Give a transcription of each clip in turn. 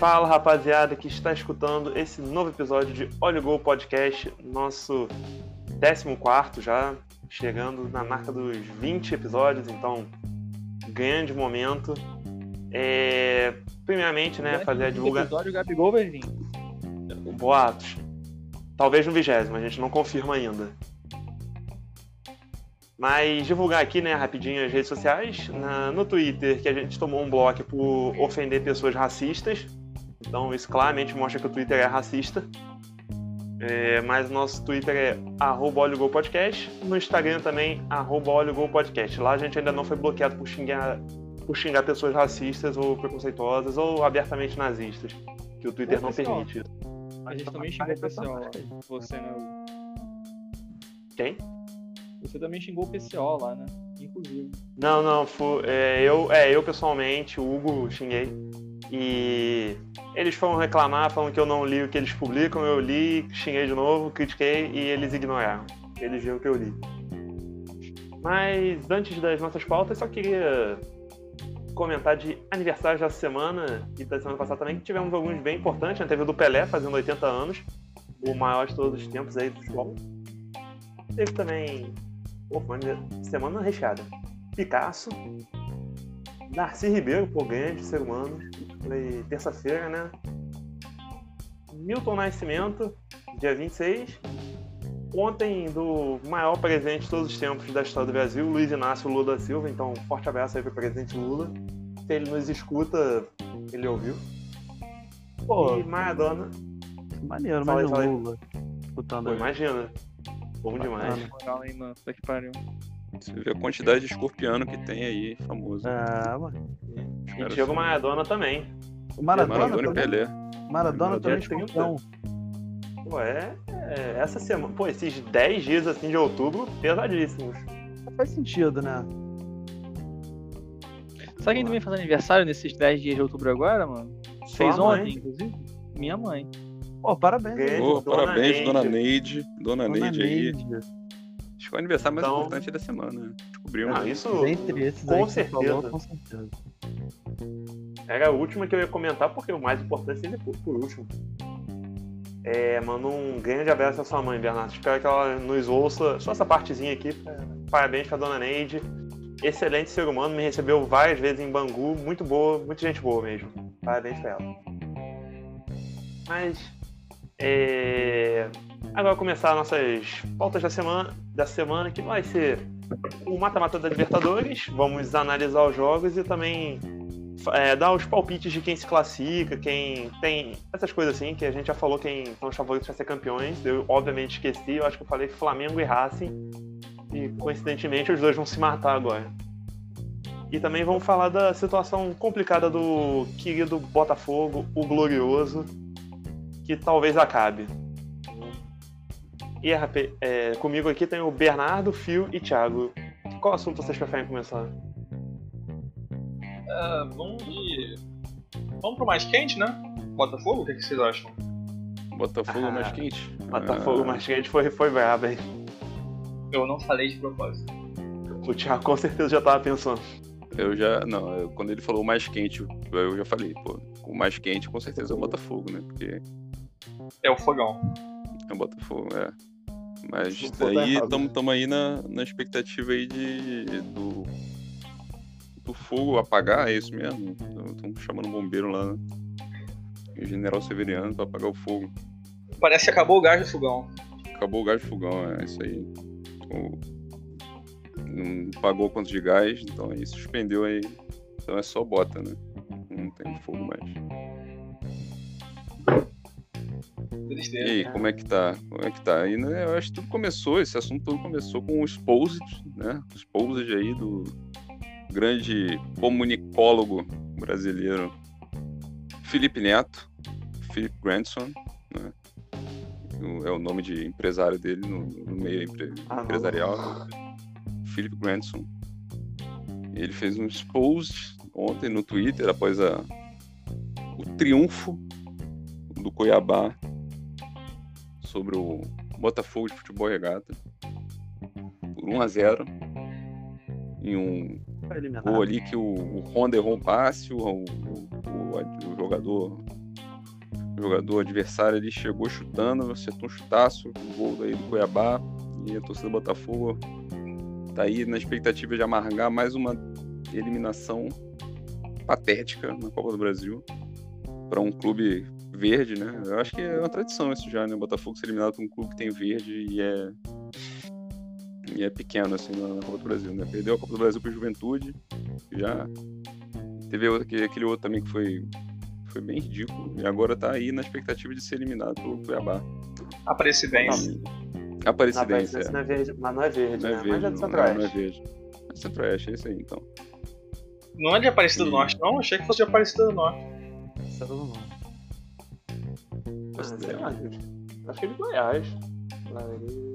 Fala rapaziada que está escutando esse novo episódio de Olho Gol Podcast, nosso 14 já, chegando na marca dos 20 episódios, então grande momento. É, primeiramente, né, fazer a divulgação. episódio o Gabigol vai vir. Boatos. Talvez no vigésimo, a gente não confirma ainda. Mas divulgar aqui, né, rapidinho as redes sociais. Na, no Twitter, que a gente tomou um bloco por ofender pessoas racistas. Então isso claramente mostra que o Twitter é racista. É, mas nosso Twitter é arroba Podcast. No Instagram também, arroba Podcast. Lá a gente ainda não foi bloqueado por xingar, por xingar pessoas racistas ou preconceituosas ou abertamente nazistas. Que o Twitter não permite isso. A gente também xingou o pessoal lá. Você, né? Quem? Você também xingou o PCO lá, né? Inclusive. Não, não, foi, é, eu, é, eu pessoalmente, o Hugo xinguei. E eles foram reclamar, falando que eu não li o que eles publicam, eu li, xinguei de novo, critiquei e eles ignoraram. Eles viram o que eu li. Mas antes das nossas pautas, só queria comentar de aniversários da semana e da semana passada também, que tivemos alguns bem importantes. Né? Teve o do Pelé fazendo 80 anos, o maior de todos os tempos aí do futebol. Teve também uma semana recheada. Picasso, Darcy Ribeiro, pô, grande ser humano. Foi terça-feira, né? Milton Nascimento, dia 26. Ontem, do maior presente de todos os tempos da história do Brasil, Luiz Inácio Lula da Silva. Então, um forte abraço aí pro presidente Lula. Se ele nos escuta, ele ouviu. Pô, e Maradona. Maneiro, mas Lula. Escutando Pô, imagina. Bom demais. Moral, hein, mano? que pariu. Você vê a quantidade de escorpiano que tem aí, famoso. Ah, mano. E Diego Maradona também. O Maradona, Maradona e Pelé. Maradona também é escorpião. Pô, é, é, Essa semana. Pô, esses 10 dias assim de outubro, pesadíssimos. Faz sentido, né? Sabe quem também faz aniversário nesses 10 dias de outubro agora, mano? Sua Fez mãe. ontem, inclusive? Minha mãe. Pô, parabéns. Oh, dona parabéns, Neide. dona Neide. Dona, dona Neide, aí. Acho que é o aniversário mais então... importante da semana. Descobrimos. Ah, isso Dentre esses com, certeza. Falou, com certeza. Era a última que eu ia comentar, porque o mais importante seria por, por último. É, manda um grande abraço à sua mãe, Bernardo. Espero que ela nos ouça. Só essa partezinha aqui. Parabéns pra dona Neide. Excelente ser humano, me recebeu várias vezes em Bangu. Muito boa, muita gente boa mesmo. Parabéns pra ela. Mas é... Agora começar nossas pautas da semana, da semana, que vai ser o mata-mata da Libertadores. Vamos analisar os jogos e também é, dar os palpites de quem se classifica, quem tem essas coisas assim, que a gente já falou quem são os favoritos para ser campeões. Eu obviamente esqueci, eu acho que eu falei Flamengo e Racing. E coincidentemente os dois vão se matar agora. E também vamos falar da situação complicada do querido Botafogo, o glorioso, que talvez acabe. E é, comigo aqui tem o Bernardo, Fio e Thiago. Qual assunto vocês preferem começar? Uh, vamos de. Vamos pro mais quente, né? Botafogo, o que, que vocês acham? Botafogo ah, mais quente? Botafogo ah. mais quente foi, foi brabo, hein? Eu não falei de propósito. O Thiago com certeza já tava pensando. Eu já. Não, eu, quando ele falou o mais quente, eu já falei, pô, o mais quente com certeza é o Botafogo, né? Porque é o fogão. É o Botafogo, é. Mas daí estamos aí na, na expectativa aí de do, do fogo apagar, é isso mesmo? Estão chamando o bombeiro lá, né? O general Severiano para apagar o fogo. Parece que acabou o gás do fogão. Acabou o gás do fogão, é isso aí. O, não pagou quanto de gás, então aí suspendeu aí. Então é só bota, né? Não tem fogo mais. E aí, como é que tá? Como é que tá? E, né, eu acho que tudo começou, esse assunto todo começou com o Exposed, né? O Exposed aí do grande comunicólogo brasileiro Felipe Neto, Felipe Grandson, né? É o nome de empresário dele no, no meio empre, ah, empresarial. Philip Grandson. Ele fez um Exposed ontem no Twitter após a, o triunfo do Cuiabá sobre o Botafogo de Futebol Regata por 1 a 0 em um gol ali que o, o Honda errou um passe, o, o, o, o jogador o jogador adversário ali chegou chutando, acertou um chutaço, um gol daí do Cuiabá, e a torcida do Botafogo tá aí na expectativa de amargar mais uma eliminação patética na Copa do Brasil para um clube verde, né? Eu acho que é uma tradição isso já, né? O Botafogo ser eliminado por um clube que tem verde e é e é pequeno assim na Copa do Brasil, né? Perdeu a Copa do Brasil para Juventude, já teve aquele outro também que foi foi bem ridículo e agora tá aí na expectativa de ser eliminado pelo Cuiabá. Aparecidense. Aparecidense, é. Não é verde, mas não é verde, não é né? Verde, mas é do Centro-Oeste. Não, não é verde. É Centro-Oeste, é isso aí, então. Não é de Aparecida do Norte, não? Achei que fosse de Aparecida do Norte. Isso é todo mundo. Ah, sei lá, gente. Acho que é de Goiás. Lá ele-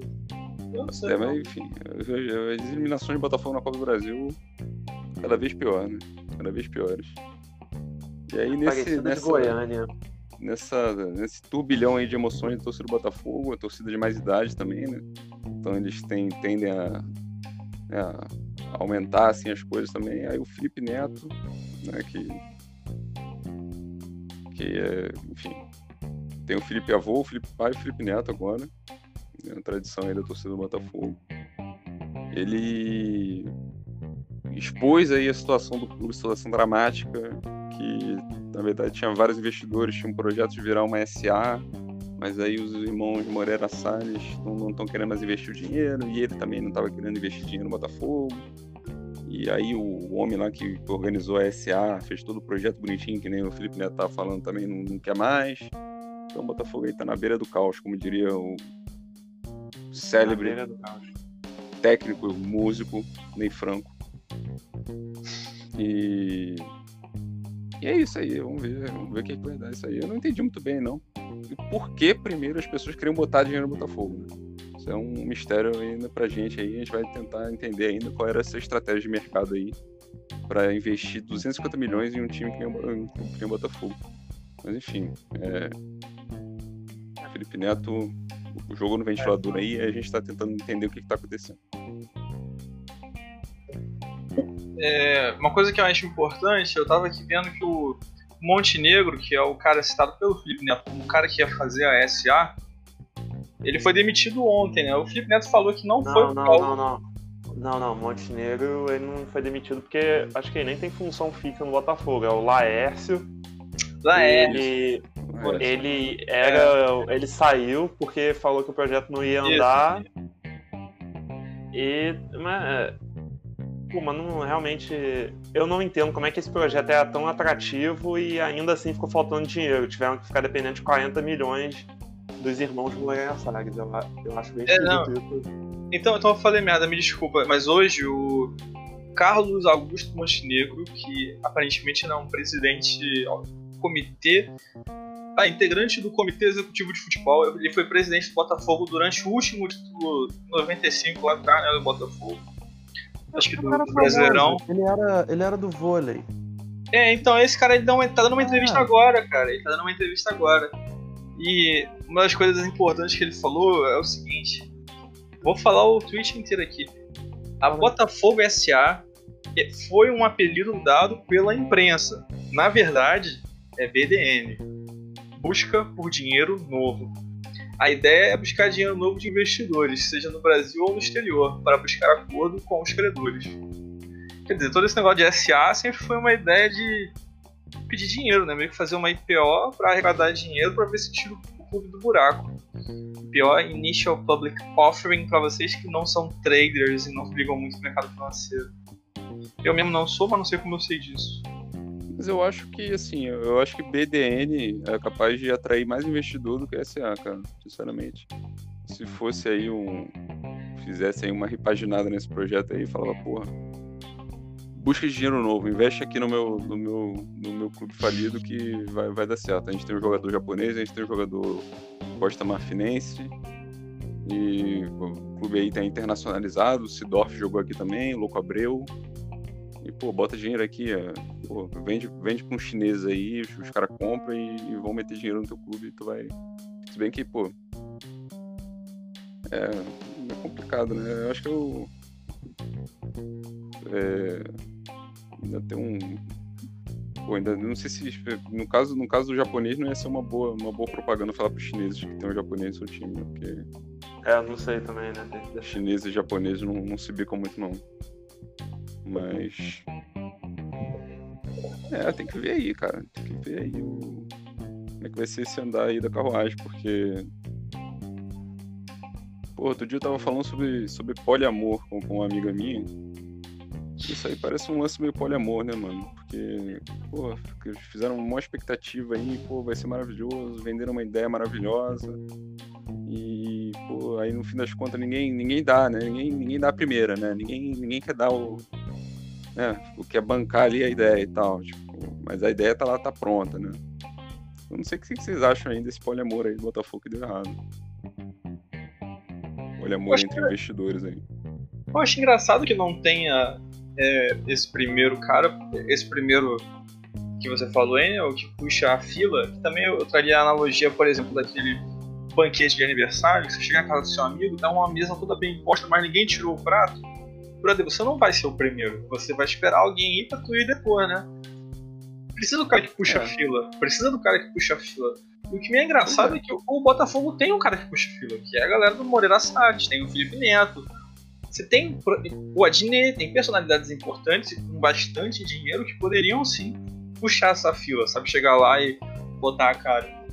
Eu não sei. É, mas enfim, as eliminações de Botafogo na Copa do Brasil cada vez pior, né? Cada vez piores. E aí nesse, nessa, Goiânia. nessa, nesse turbilhão aí de emoções da torcida do Botafogo, a torcida de mais idade também, né? Então eles têm, tendem a, né, a aumentar assim, as coisas também. Aí o Felipe Neto, né, que, que é, enfim, tem o Felipe Avô, o Felipe Pai e o Felipe Neto agora, né, a tradição aí da torcida do Botafogo. Ele expôs aí a situação do clube, situação dramática, que na verdade tinha vários investidores, tinha um projeto de virar uma SA, mas aí os irmãos Moreira Salles não estão querendo mais investir o dinheiro, e ele também não estava querendo investir dinheiro no Botafogo. E aí o homem lá que organizou a SA, fez todo o projeto bonitinho, que nem o Felipe Neto tava falando também, não, não quer mais. Então o Botafogo aí tá na beira do caos, como diria o célebre técnico, músico, Ney Franco. E... e é isso aí, vamos ver, vamos ver o que, que vai dar isso aí. Eu não entendi muito bem, não. E por que primeiro as pessoas queriam botar dinheiro no Botafogo, né? Isso é um mistério ainda pra gente aí, a gente vai tentar entender ainda qual era essa estratégia de mercado aí para investir 250 milhões em um time que nem o Botafogo. Mas enfim, é... Felipe Neto o jogo no ventilador aí e a gente tá tentando entender o que, que tá acontecendo. É, uma coisa que eu acho importante, eu tava aqui vendo que o Montenegro, que é o cara citado pelo Felipe Neto como o cara que ia fazer a SA, ele foi demitido ontem, né? O Felipe Neto falou que não, foi Não, por não, causa- não, não. Não, não, Montenegro ele não foi demitido porque acho que ele nem tem função fixa no Botafogo. É o Laércio. Ah, é. Ele, É, era. Ele saiu porque falou que o projeto não ia andar. E. Mas, pô, mas não, realmente. Eu não entendo como é que esse projeto era tão atrativo e ainda assim ficou faltando dinheiro. Tiveram que ficar dependendo de 40 milhões dos irmãos Moreira Salles. Eu, a- eu acho bem É, isso. Então, então eu falei merda, me desculpa, mas hoje o Carlos Augusto Montenegro, que aparentemente não é um presidente do comitê, ah, integrante do comitê executivo de futebol, ele foi presidente do Botafogo durante o último título 95 lá atrás, né, do Botafogo. Acho que do, do Brasileirão. famoso. Ele era, ele era do vôlei. É, então esse cara ele dá uma- tá dando uma entrevista Ah. agora, cara. Ele tá dando uma entrevista agora. E uma das coisas importantes que ele falou é o seguinte: vou falar o tweet inteiro aqui. A Botafogo SA é- foi um apelido dado pela imprensa. Na verdade, é BDN busca por dinheiro novo. A ideia é buscar dinheiro novo de investidores, seja no Brasil ou no exterior, para buscar acordo com os credores. Quer dizer, todo esse negócio de SA sempre foi uma ideia de pedir dinheiro, né? Meio que fazer uma IPO para arrecadar dinheiro para ver se tira o clube do buraco. IPO Initial Public Offering para vocês que não são traders e não ligam muito no mercado financeiro. Eu mesmo não sou, mas não sei como eu sei disso. Mas eu acho que, assim, eu acho que BDN é capaz de atrair mais investidor do que SA, cara, sinceramente. Se fosse aí um. Fizesse aí uma repaginada nesse projeto aí, falava, porra. Busca dinheiro novo, investe aqui no meu, no meu, no meu clube falido que vai, vai dar certo. A gente tem um jogador japonês, a gente tem um jogador Costa Marfinense. E o clube aí tá internacionalizado, o Sidorf jogou aqui também, Louco Abreu. E, pô, bota dinheiro aqui, é, pô, vende, vende pra um chinês aí, os, caras compram e, e vão meter dinheiro no teu clube e tu vai. Se bem que, pô. É, é complicado, né? Eu acho que eu. É, ainda tem um. pô, ainda não sei se no caso, no caso do japonês não ia ser uma boa, uma boa propaganda falar para os chineses que tem um japonês no seu time, né? porque é, não sei também, né? Chineses e japoneses não, não se bicam muito não. Mas é, tem que ver aí, cara. Tem que ver aí o... como é que vai ser esse andar aí da carruagem, porque Pô, outro dia eu tava falando sobre, sobre poliamor com, com uma amiga minha. Isso aí parece um lance meio poliamor, né, mano? Porque, pô, fizeram uma expectativa aí, pô, vai ser maravilhoso, venderam uma ideia maravilhosa. E, pô, aí no fim das contas ninguém, ninguém dá, né? Ninguém, ninguém dá a primeira, né? Ninguém, ninguém quer dar o. Né? O que é bancar ali a ideia e tal. Tipo, mas a ideia tá lá, tá pronta, né? Eu não sei o que vocês acham aí desse poliamor aí do Botafogo que deu errado. Poliamor entre que... investidores aí. Eu acho engraçado que não tenha é, esse primeiro cara, esse primeiro que você falou, hein, o que puxa a fila, que também eu traria a analogia, por exemplo, daquele banquete de aniversário, que você chega na casa do seu amigo, dá uma mesa toda bem posta, mas ninguém tirou o prato. Brother, você não vai ser o primeiro, você vai esperar alguém ir pra tu ir depois, né? Precisa do cara que puxa é. a fila, precisa do cara que puxa a fila. E o que me é engraçado é que o Botafogo tem um cara que puxa a fila, que é a galera do Moreira Salles, tem o Felipe Neto, você tem o Adnet, tem personalidades importantes com bastante dinheiro que poderiam sim puxar essa fila, sabe? Chegar lá e botar a cara.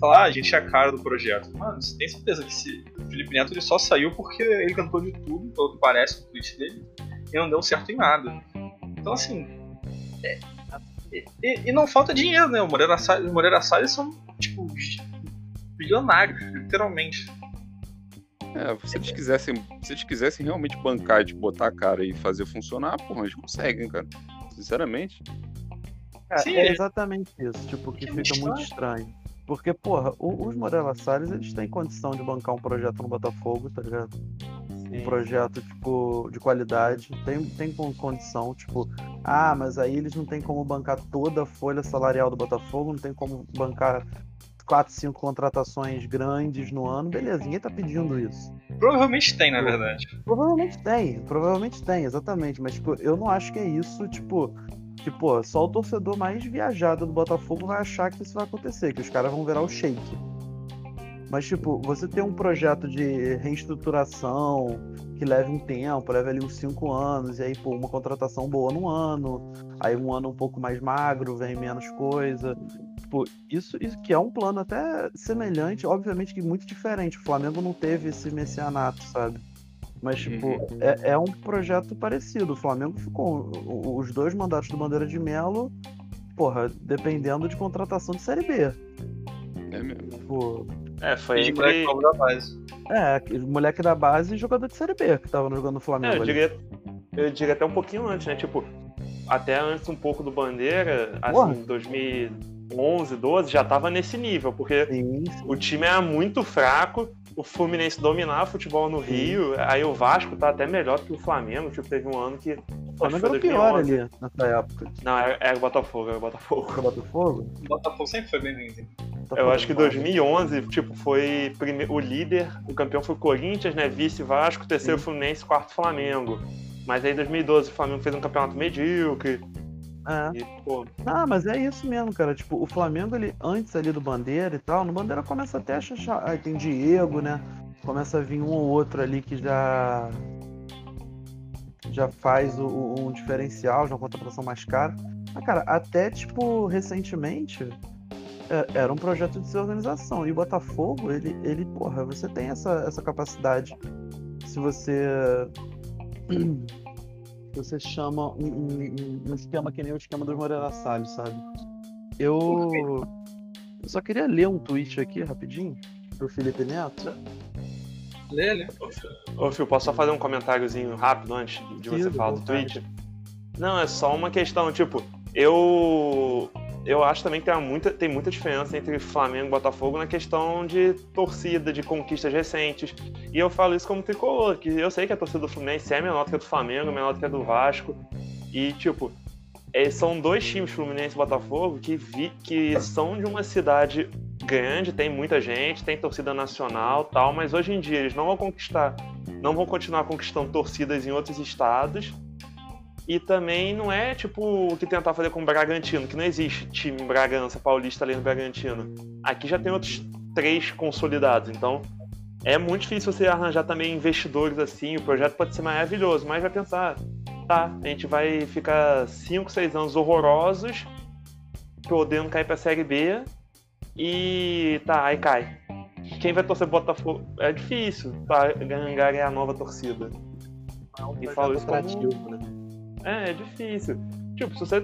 Falar, ah, a gente é a cara do projeto. Mano, você tem certeza que esse Felipe Neto ele só saiu porque ele cantou de tudo, pelo que parece no tweet dele, e não deu certo em nada. Então, assim. É, e, e, não falta dinheiro, né? O Moreira Salles, o Moreira Salles são, tipo, bilionários, literalmente. É, se eles quisessem, se eles quisessem realmente bancar, de botar a cara e fazer funcionar, porra, eles conseguem, cara. Sinceramente. É, Sim, é exatamente isso, tipo, que, que fica muito estranho. Porque, porra, os Moreira Salles, eles têm condição de bancar um projeto no Botafogo, tá ligado? Sim. Um projeto, tipo, de qualidade. Tem, tem condição, tipo, ah, mas aí eles não tem como bancar toda a folha salarial do Botafogo, não tem como bancar quatro, cinco contratações grandes no ano, beleza, ninguém tá pedindo isso. Provavelmente tem, na verdade. Provavelmente tem, provavelmente tem, exatamente. Mas, tipo, eu não acho que é isso, tipo, que, pô, só o torcedor mais viajado do Botafogo vai achar que isso vai acontecer, que os caras vão virar o shake. Mas, tipo, você tem um projeto de reestruturação que leva um tempo, leva ali uns cinco anos, e aí, pô, uma contratação boa no ano, aí um ano um pouco mais magro, vem menos coisa tipo, isso, isso que é um plano até semelhante, obviamente que muito diferente. O Flamengo não teve esse messianato, sabe? Mas, tipo, uhum. é, é, um projeto parecido. O Flamengo ficou. Os dois mandatos do Bandeira de Melo, porra, dependendo de contratação de Série B. É mesmo. Tipo, é, foi entre... moleque da base. É, moleque da base e jogador de Série B que tava jogando no Flamengo. É, eu, diria, eu diria até um pouquinho antes, né? Tipo, até antes um pouco do Bandeira, assim, 2000 11, 12, já estava nesse nível, porque sim, sim. o time era muito fraco, o Fluminense dominava o futebol no sim. Rio, aí o Vasco tá até melhor que o Flamengo, tipo, teve um ano que... O Flamengo era o pior ali, nessa época. Não, era, era o Botafogo, era o Botafogo. O Botafogo? O Botafogo sempre foi bem lindo. Eu acho que 2011, tipo, foi prime... o líder, o campeão foi o Corinthians, né, vice Vasco, terceiro Fluminense, quarto Flamengo. Mas aí em 2012 o Flamengo fez um campeonato medíocre, é. E, pô... Ah, mas é isso mesmo, cara. Tipo, o Flamengo, ele, antes ali do Bandeira e tal, no Bandeira começa até a achar. Aí tem Diego, né? Começa a vir um ou outro ali que já. Já faz o, o, um diferencial, já uma contratação mais cara. Mas, cara, até, tipo, recentemente. É, era um projeto de desorganização. E o Botafogo, ele, ele porra, você tem essa, essa capacidade. Se você você chama um, um, um, esquema que nem o esquema dos Moreira Salles, sabe? Eu, eu só queria ler um tweet aqui rapidinho do Felipe Neto. Lê, lê. Ô, Fio, posso só fazer um comentáriozinho rápido antes de você falar do tweet? Não, é só uma questão, tipo, eu eu acho também que tem muita, tem muita diferença entre Flamengo e Botafogo na questão de torcida, de conquistas recentes. E eu falo isso como tricolor, que eu sei que a torcida do Fluminense é menor do que a do Flamengo, menor do que a do Vasco. E, tipo, é, são dois times, Fluminense e Botafogo, que, vi, que são de uma cidade grande, tem muita gente, tem torcida nacional tal, mas hoje em dia eles não vão conquistar, não vão continuar conquistando torcidas em outros estados E também não é tipo o que tentar fazer com o Bragantino, que não existe time Bragança, Paulista ali no Bragantino. Aqui já tem outros três consolidados, então é muito difícil você arranjar também investidores assim. O projeto pode ser maravilhoso, mas vai pensar, tá, a gente vai ficar 5, 6 anos horrorosos, podendo cair pra Série B, e tá, aí cai. Quem vai torcer Botafogo? É difícil pra ganhar a nova torcida. É um e falo isso como... né? É, é difícil. Tipo, se você.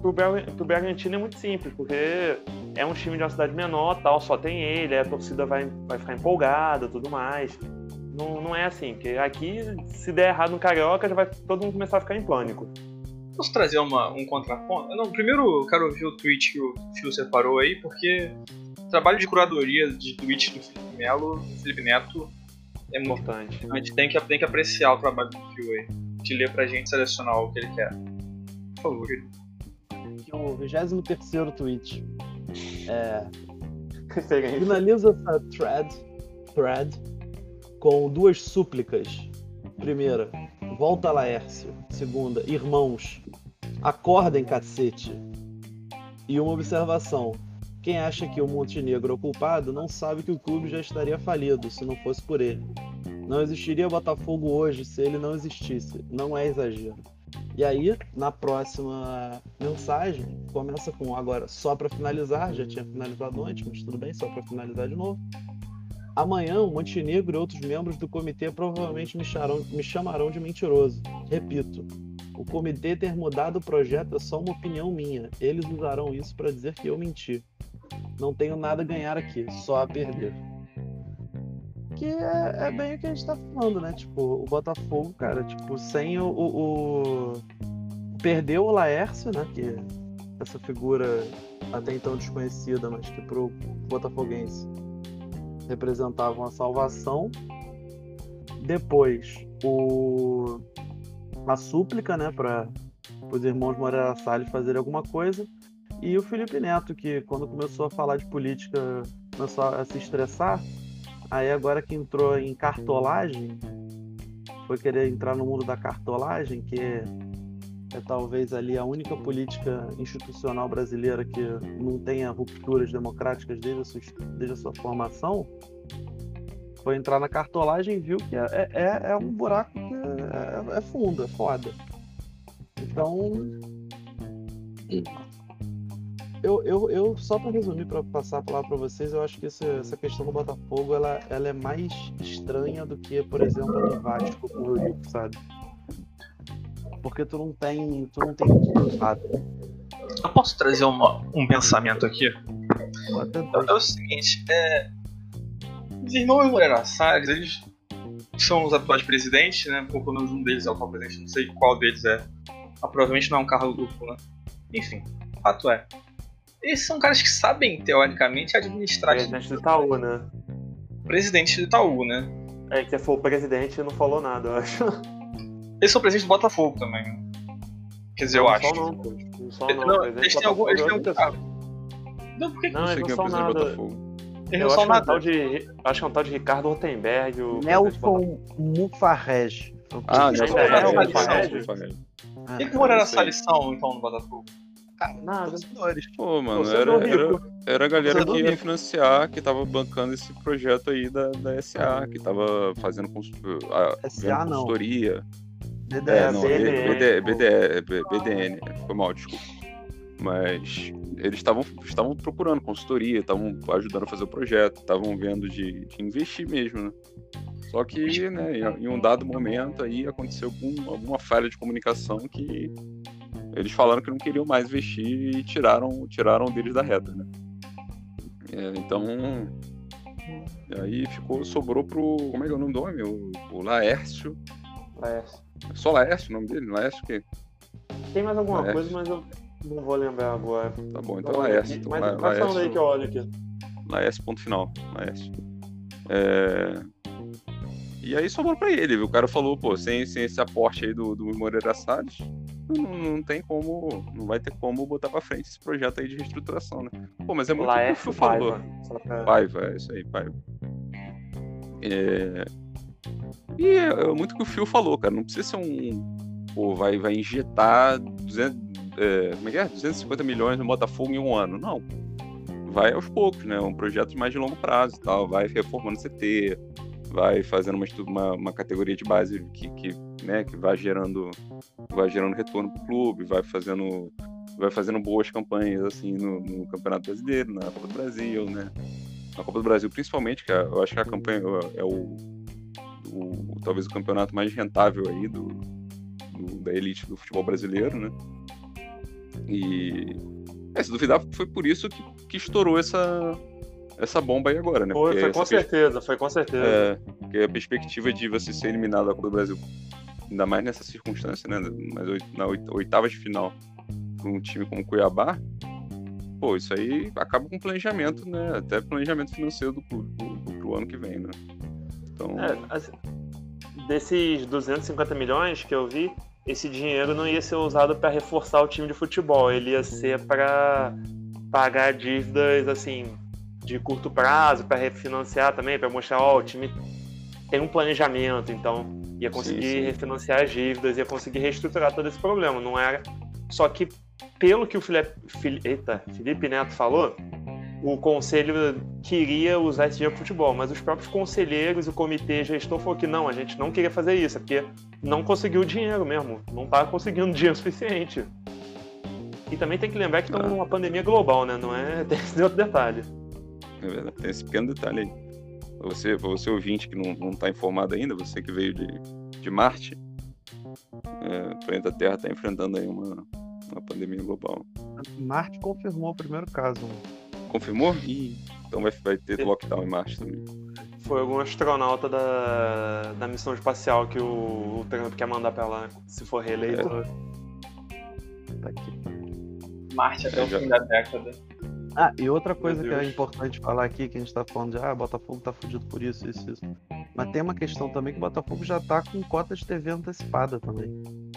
Pro, pro Bragantino é muito simples, porque é um time de uma cidade menor, tal, só tem ele, a torcida vai, vai ficar empolgada tudo mais. Não, não é assim, porque aqui, se der errado no Carioca, já vai todo mundo começar a ficar em pânico. Posso trazer uma, um contraponto? Não, primeiro eu quero ouvir o tweet que o Phil separou aí, porque o trabalho de curadoria de tweet do Felipe Melo, do Felipe Neto, é importante. A gente tem que, tem que apreciar o trabalho do Phil aí, de ler pra gente selecionar o que ele quer. Por favor. O 23 tweet. É, finaliza essa thread, thread com duas súplicas. Primeira, volta Laércio. Segunda, irmãos, acordem cacete. E uma observação: quem acha que o Montenegro é o culpado não sabe que o clube já estaria falido se não fosse por ele. Não existiria Botafogo hoje se ele não existisse. Não é exagero. E aí, na próxima mensagem, começa com agora só para finalizar, já tinha finalizado antes, mas tudo bem, só para finalizar de novo. Amanhã, o Montenegro e outros membros do comitê provavelmente me, charão, me chamarão de mentiroso. Repito, o comitê ter mudado o projeto é só uma opinião minha. Eles usarão isso para dizer que eu menti. Não tenho nada a ganhar aqui, só a perder. Que é, é bem o que a gente tá falando, né? Tipo, o Botafogo, cara, tipo, sem o. o, o... Perdeu o Laércio, né? Que essa figura até então desconhecida, mas que pro Botafoguense representava uma salvação. Depois, o a súplica, né, para os irmãos Moreira Salles fazerem alguma coisa. E o Felipe Neto, que quando começou a falar de política começou a se estressar, aí agora que entrou em cartolagem, foi querer entrar no mundo da cartolagem, que é, é talvez ali a única política institucional brasileira que não tenha rupturas democráticas desde a sua, desde a sua formação, foi entrar na cartolagem e viu que é, é, é um buraco que é, é fundo, é foda. Então. Eu, eu, eu só para resumir, para passar a palavra para vocês, eu acho que essa, essa questão do Botafogo ela, ela é mais estranha do que, por exemplo, a do Vasco com o Rio, sabe? Porque tu não tem. Tu não tem. Eu posso trazer uma, um pensamento aqui? É, é o seguinte, é, os irmãos Moreira Salles, eles são os atuais presidentes, né? Ou pelo menos um deles é o atual presidente, não sei qual deles é. Ah, provavelmente não é um cargo duplo, né? Enfim, fato é. Eles são caras que sabem, teoricamente, administrar. Presidente do Itaú, né? Presidente do Itaú, né? É, que se for o presidente não falou nada, eu acho. Eles são presidentes do Botafogo também. Quer dizer, não, eu não acho. Não, não, só não. não eles têm algum, eles têm algum cargo. Não, por que não, que não, não são nada. Botafogo? Eu acho, nada. Um de, acho que é um tal de Ricardo Rotenberg. O Nelson Mufarrege. Ah, Nelson Mufarrege. O que, que morar na salição, então, no Botafogo? Cara, nada. Pô, mano, era, era, era a galera que ia financiar, que tava bancando esse projeto aí da, da SA, que tava fazendo a, SA, consultoria. BDE, é, não, BDE, BDE, BDN, foi mal, desculpa. Mas eles estavam estavam procurando consultoria, estavam ajudando a fazer o projeto, estavam vendo de, de, investir mesmo, né? Só que, né, em um dado momento aí aconteceu algum, alguma falha de comunicação que eles falaram que não queriam mais investir e tiraram, tiraram deles da reta, né? É, então, aí ficou, sobrou pro, como é que é o nome do homem? O, o Laércio. Laércio. É só Laércio o nome dele? Laércio o quê? Tem mais alguma Laércio. coisa, mas eu não vou lembrar agora. Tá bom, então Laércio. Então, Mas La, vai falando aí que eu olho aqui. Laércio, ponto final. Laércio. É... E aí sobrou pra ele, o cara falou, pô, sem, sem esse aporte aí do, do Moreira Salles, não, não tem como, não vai ter como botar pra frente esse projeto aí de reestruturação, né? Pô, mas é muito o que o falou. Pra... Paiva, é isso aí, Paiva. É... E é, é muito o que o Phil falou, cara, não precisa ser um pô, vai, vai injetar 200, é, como é que é? 250 milhões no Botafogo em um ano. Não. Vai aos poucos, né? Um projeto mais de longo prazo e tal. Vai reformando CT, vai fazendo uma, uma, uma categoria de base que, que, né, que vai gerando vai gerando retorno para o clube, vai fazendo vai fazendo boas campanhas assim no, no, Campeonato Brasileiro, na Copa do Brasil, né? Na Copa do Brasil principalmente, que é, eu acho que a campanha é o, o talvez o campeonato mais rentável aí do, do, da elite do futebol brasileiro, né? E é, se duvidar, foi por isso que, que estourou essa, essa bomba aí agora, né? Foi, foi com certeza, foi com certeza. É, porque a perspectiva de você ser eliminado da Copa do Brasil, ainda mais nessa circunstância, né? Na oitava de final, com um time como o Cuiabá, pô, isso aí acaba com planejamento, né? Até planejamento financeiro do clube pro, ano que vem, né? Então. É, assim, desses 250 milhões que eu vi, esse dinheiro não ia ser usado para reforçar o time de futebol, ele ia ser para pagar dívidas assim de curto prazo, para refinanciar também, para mostrar, ó, o time tem um planejamento, então ia conseguir sim, sim. refinanciar as dívidas, ia conseguir reestruturar todo esse problema, não era só que pelo que o Felipe, Eita, Felipe Neto falou, o conselho queria usar esse dinheiro para futebol, mas os próprios conselheiros, o comitê gestor falou que não, a gente não queria fazer isso, é porque não conseguiu dinheiro mesmo, não estava conseguindo dinheiro suficiente. E também tem que lembrar que estamos ah. numa pandemia global, né? Não é. Tem esse outro detalhe. É verdade, tem esse pequeno detalhe aí. Você, você ouvinte que não, não tá informado ainda, você que veio de, de Marte, é, o planeta Terra está enfrentando aí uma, uma pandemia global. Marte confirmou o primeiro caso. Confirmou? Ih, então vai, vai ter lockdown em Marte também. Foi algum astronauta da, da missão espacial que o, o Trump quer mandar pra lá, se for reeleito. É. Tá. Marte até é, o já... fim da década. Ah, e outra coisa que é importante falar aqui, que a gente tá falando de ah, Botafogo tá fudido por isso, isso, isso. Mas tem uma questão também que o Botafogo já tá com cota de TV antecipada também.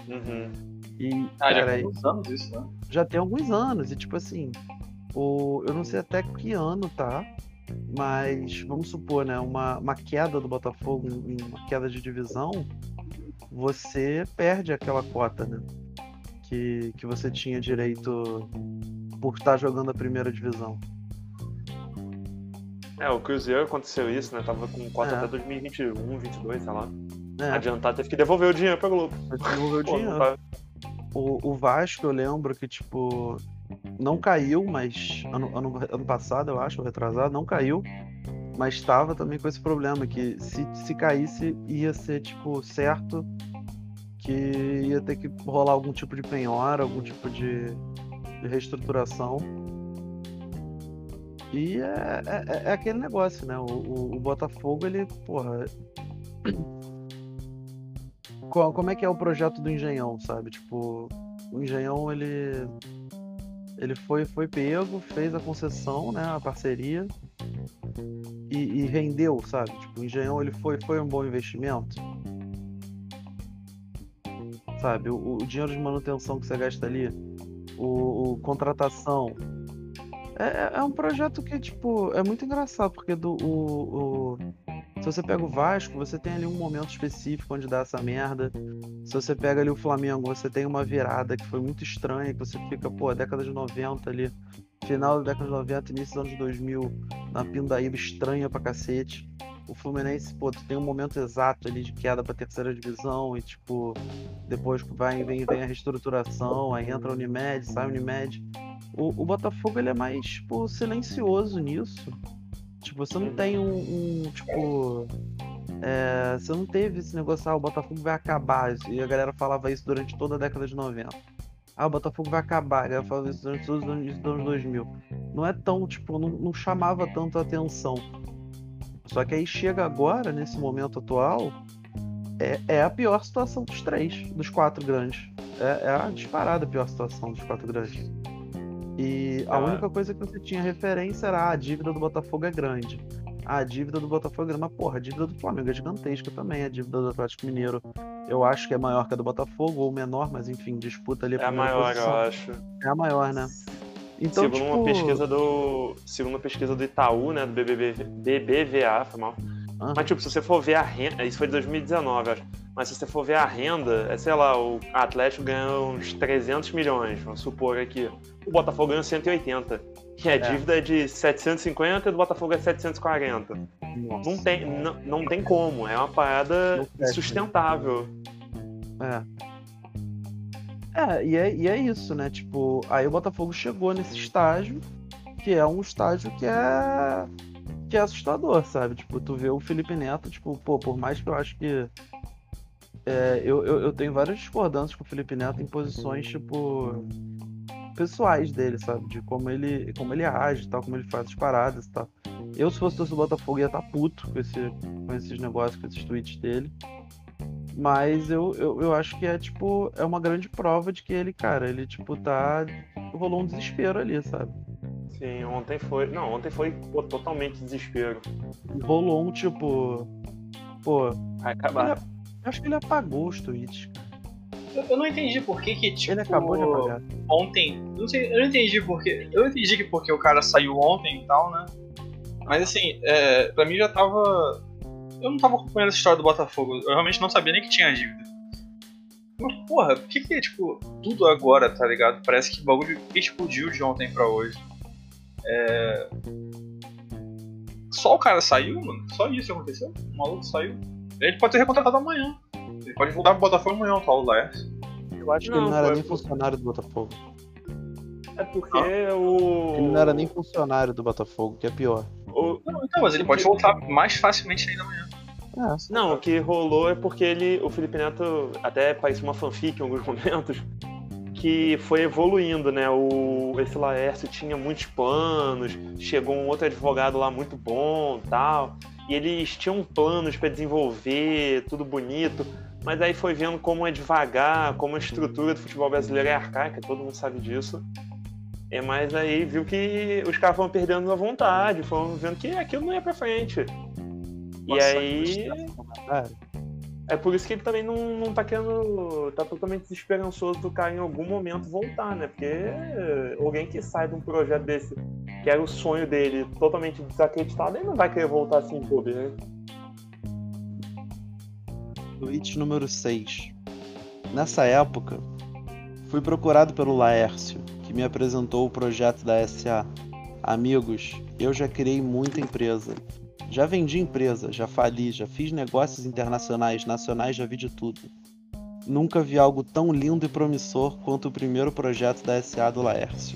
Uhum. E, ah, cara, já tem alguns anos isso, né? Já tem alguns anos, e tipo assim, o, eu não sei até que ano tá, mas vamos supor, né, uma, uma queda do Botafogo, uma queda de divisão, você perde aquela cota, né? Que, que você tinha direito por estar jogando a primeira divisão. É, o Cruzeiro aconteceu isso, né? Tava com cota é. até 2021, 2022, sei lá. É. Adiantar, teve que devolver o dinheiro pra Globo. Devolver o dinheiro. O, o Vasco, eu lembro que, tipo, não caiu, mas ano, ano, ano passado, eu acho, retrasado, não caiu. Mas estava também com esse problema, que se, se caísse, ia ser, tipo, certo que ia ter que rolar algum tipo de penhora, algum tipo de, de reestruturação. E é, é, é, aquele negócio, né? O, o, o, Botafogo, ele, porra. Como é que é o projeto do Engenhão, sabe? Tipo, o Engenhão, ele. Ele foi, foi pego, fez a concessão, né? A parceria. E, e rendeu, sabe? Tipo, o Engenhão, ele foi, foi um bom investimento. Sabe? O, o dinheiro de manutenção que você gasta ali o, o contratação. É, é, um projeto que, tipo, é muito engraçado, porque do, o, o, se você pega o Vasco, você tem ali um momento específico onde dá essa merda. Se você pega ali o Flamengo, você tem uma virada que foi muito estranha, que você fica, pô, década de 90 ali, final da década de 90, início dos anos 2000, na Pindaíba estranha pra cacete o Fluminense, pô, tu tem um momento exato ali de queda pra terceira divisão e, tipo, depois vai, vem, vem a reestruturação, aí entra a Unimed, sai a Unimed. O, o Botafogo, ele é mais, tipo, silencioso nisso. Tipo, você não tem um, um tipo... É, você não teve esse negócio, ah, o Botafogo vai acabar. E a galera falava isso durante toda a década de 90. Ah, o Botafogo vai acabar. A galera falava isso durante todos os anos 2000. Não é tão, tipo, não, não chamava tanto a atenção. Só que aí chega agora, nesse momento atual, é, é a pior situação dos três, dos quatro grandes. É, é a disparada a pior situação dos quatro grandes. E a ah. única coisa que você tinha referência era ah, a dívida do Botafogo é grande. Ah, a dívida do Botafogo é grande, mas porra, a dívida do Flamengo é gigantesca também. A dívida do Atlético Mineiro eu acho que é maior que a do Botafogo, ou menor, mas enfim, disputa ali a É a maior, posição. eu acho. É a maior, né? Então, segundo tipo... uma pesquisa do. Segundo uma pesquisa do Itaú, né? Do BBB, BBVA, foi mal. Mas, tipo, se você for ver a renda. Isso foi de 2019, acho. mas se você for ver a renda, é sei lá, o Atlético ganhou uns 300 milhões, vamos supor aqui. O Botafogo ganhou 180. E a é. dívida é de 750 e do Botafogo é 740. Nossa. Não tem, não, não tem como, é uma parada sustentável. É. É e, é, e é isso, né? Tipo, aí o Botafogo chegou nesse estágio, que é um estágio que é. que é assustador, sabe? Tipo, tu vê o Felipe Neto, tipo, pô, por mais que eu acho que. É, eu, eu, eu tenho várias discordâncias com o Felipe Neto em posições, tipo pessoais dele, sabe? De como ele, como ele age tal, como ele faz as paradas e tal. Eu, se fosse do Botafogo, ia estar tá puto com, esse, com esses negócios, com esses tweets dele. Mas eu, eu, eu acho que é, tipo, é uma grande prova de que ele, cara, ele, tipo, tá. rolou um desespero ali, sabe? Sim, ontem foi. Não, ontem foi pô, totalmente desespero. Rolou um, tipo. Pô. Vai acabar. Ele, acho que ele apagou os tweets. Eu, não entendi por que que, tipo. Ele acabou de apagar. Ontem. Não sei, eu não entendi porque. Eu entendi que porque o cara saiu ontem e tal, né? Mas assim, é, pra mim já tava. Eu não tava acompanhando essa história do Botafogo. Eu realmente não sabia nem que tinha dívida. Mas, porra, por que que, tipo, tudo agora, tá ligado? Parece que o bagulho explodiu de ontem pra hoje. É. Só o cara saiu, mano? Só isso aconteceu? O maluco saiu. Ele pode ter recontratado amanhã. Ele pode voltar pro Botafogo amanhã, tá? O Laércio. Eu acho que não, ele não era nem funcionário do Botafogo. É porque ah. o. Ele não era nem funcionário do Botafogo, que é pior. O... Não, então, mas ele pode voltar mais facilmente ainda amanhã. É, não, o que rolou é porque ele, o Felipe Neto, até parece uma fanfic em alguns momentos, que foi evoluindo, né? O, esse Laércio tinha muitos planos, chegou um outro advogado lá muito bom tal, e eles tinham planos para desenvolver, tudo bonito mas aí foi vendo como é devagar, como a estrutura do futebol brasileiro é arcaica, todo mundo sabe disso. É, mas aí viu que os caras foram perdendo a vontade, foram vendo que aquilo não ia pra frente. Nossa, e aí. É por isso que ele também não, não tá querendo. tá totalmente desesperançoso do cara em algum momento voltar, né? Porque alguém que sai de um projeto desse, que era o sonho dele, totalmente desacreditado, ele não vai querer voltar assim, pobre, né? Tweet número 6. Nessa época, fui procurado pelo Laércio, me apresentou o projeto da SA. Amigos, eu já criei muita empresa. Já vendi empresa, já fali, já fiz negócios internacionais, nacionais, já vi de tudo. Nunca vi algo tão lindo e promissor quanto o primeiro projeto da SA do Laércio.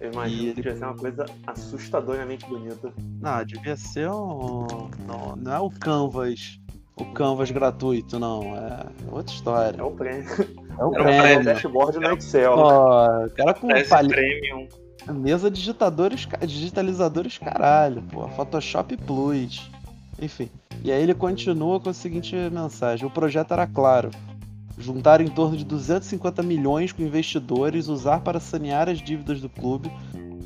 Eu imagino que devia ser uma coisa assustadoramente bonita. Não, devia ser um. Não, não é o Canvas o Canvas gratuito, não. É outra história. É o prêmio. É o prêmio. É o dashboard no Excel. Ó, cara com palha... Premium. Mesa digitadores, digitalizadores caralho, pô. Photoshop Plus. Enfim. E aí ele continua com a seguinte mensagem. O projeto era claro. Juntar em torno de 250 milhões com investidores, usar para sanear as dívidas do clube,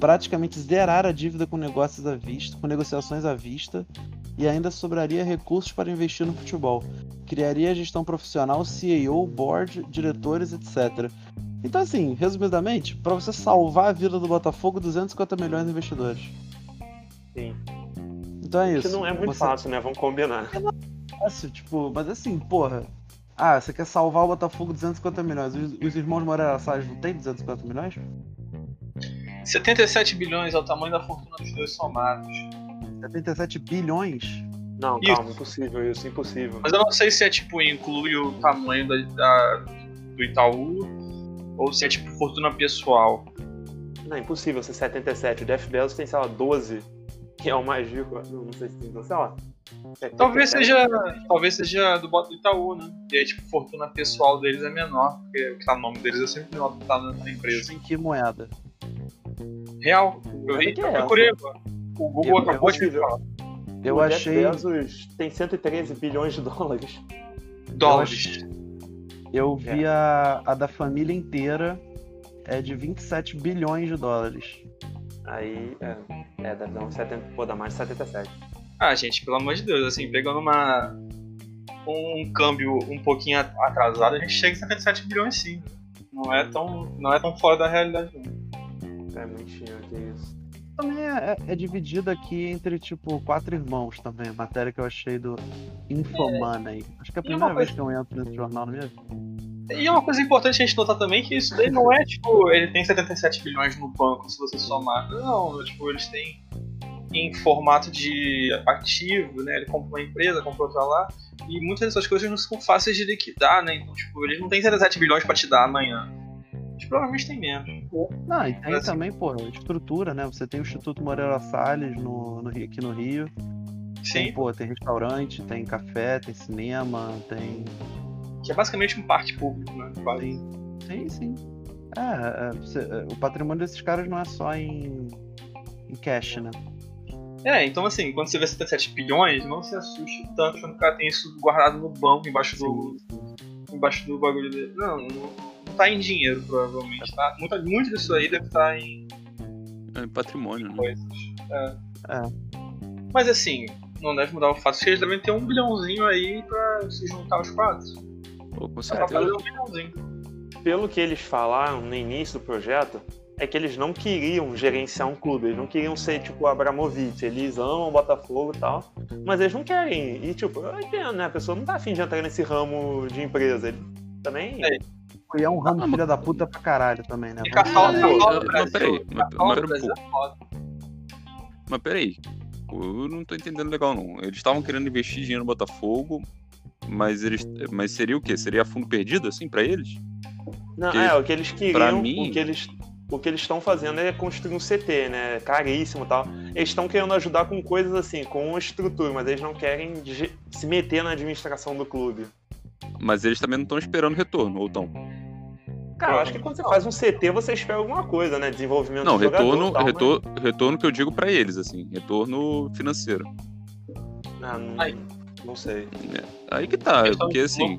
praticamente zerar a dívida com negócios à vista, com negociações à vista, e ainda sobraria recursos para investir no futebol. Criaria a gestão profissional, CEO, board, diretores, etc. Então, assim, resumidamente, para você salvar a vida do Botafogo, 250 milhões de investidores. Sim. Então é isso. Isso não é muito você... fácil, né? Vamos combinar. É fácil, tipo, mas assim, porra. Ah, você quer salvar o Botafogo 250 milhões. Os, os irmãos Moreira Salles não tem 250 milhões? 77 bilhões é o tamanho da fortuna dos dois somados. 77 bilhões? Não, isso. calma, impossível isso, impossível. Mas eu não sei se é tipo, inclui o tamanho da, da, do Itaú ou se é tipo fortuna pessoal. Não, impossível ser 77. O Jeff Bezos tem, sei lá, 12, que é o mais rico. Não, não sei se tem, sei lá. É, talvez seja, talvez seja do bot do Itaú, né? E aí, tipo, fortuna pessoal deles é menor, porque o que tá no nome deles é sempre menor do que tá na empresa. Em que moeda? Real. Eu, vi, eu procurei agora. O Google eu, acabou de falar. Eu o achei. Jeff Bezos tem 113 bilhões de dólares. Dólares. Eu vi é. a, a da família inteira é de 27 bilhões de dólares. Aí, é, é deve dar uns 70, pô, dá mais de 77. Ah, gente, pelo amor de Deus, assim, pegando uma um câmbio um pouquinho atrasado, a gente chega em 77 bilhões sim. Não é tão, não é tão fora da realidade não. É mentira, que isso. Também é, é, dividido aqui entre, tipo, quatro irmãos também. A matéria que eu achei do Infomoney. É. Acho que é a primeira vez que eu entro nesse jornal na minha vida. E uma coisa importante a gente notar também que isso daí não é, tipo, ele tem 77 bilhões no banco, se você somar. Não, tipo, eles têm em formato de ativo, né? Ele compra uma empresa, compra outra lá. E muitas dessas coisas não são fáceis de liquidar, né? Então, tipo, eles não têm 77 bilhões para te dar amanhã. Eles provavelmente tem menos. Não, e tem também, pô, estrutura, né? Você tem o Instituto Moreira Salles no, no, aqui no Rio. Sim. Tem, pô, tem restaurante, tem café, tem cinema, tem. Que é basicamente um parque público, né? Sim, sim. sim. É, é, você, é, o patrimônio desses caras não é só em, em cash, né? É, então assim, quando você vê 77 bilhões, não se assuste tanto quando o cara tem isso guardado no banco, embaixo do. embaixo do bagulho dele. Não, não tá em dinheiro, provavelmente, tá? Muito, muito disso aí deve estar tá em. É patrimônio, né? Coisas. É. é. Mas assim, não deve mudar o fato de que eles devem ter um bilhãozinho aí pra se juntar os quatro. Pô, com certeza. Pra fazer um bilhãozinho. Pelo que eles falaram no início do projeto, é que eles não queriam gerenciar um clube, eles não queriam ser tipo Abramovich, eles amam o Botafogo e tal, mas eles não querem. E tipo, eu entendo, né? A pessoa não tá afim de entrar nesse ramo de empresa. Ele também. É. E é um ramo ah, filha da puta pra caralho também, né? Mas peraí, mas peraí. Eu não tô entendendo legal, não. Eles estavam querendo investir dinheiro no Botafogo, mas eles. Mas seria o quê? Seria fundo perdido, assim, pra eles? Não, Porque, é, o que eles queriam, mim... o que eles o que eles estão fazendo é construir um CT, né? Caríssimo e tal. Eles estão querendo ajudar com coisas assim, com estrutura, mas eles não querem se meter na administração do clube. Mas eles também não estão esperando retorno, ou estão? Cara, eu acho que quando você faz um CT, você espera alguma coisa, né? Desenvolvimento Não, retorno, tal, retorno, mas... retorno que eu digo para eles, assim, retorno financeiro. Ah, não, não sei. É, aí que tá, porque assim,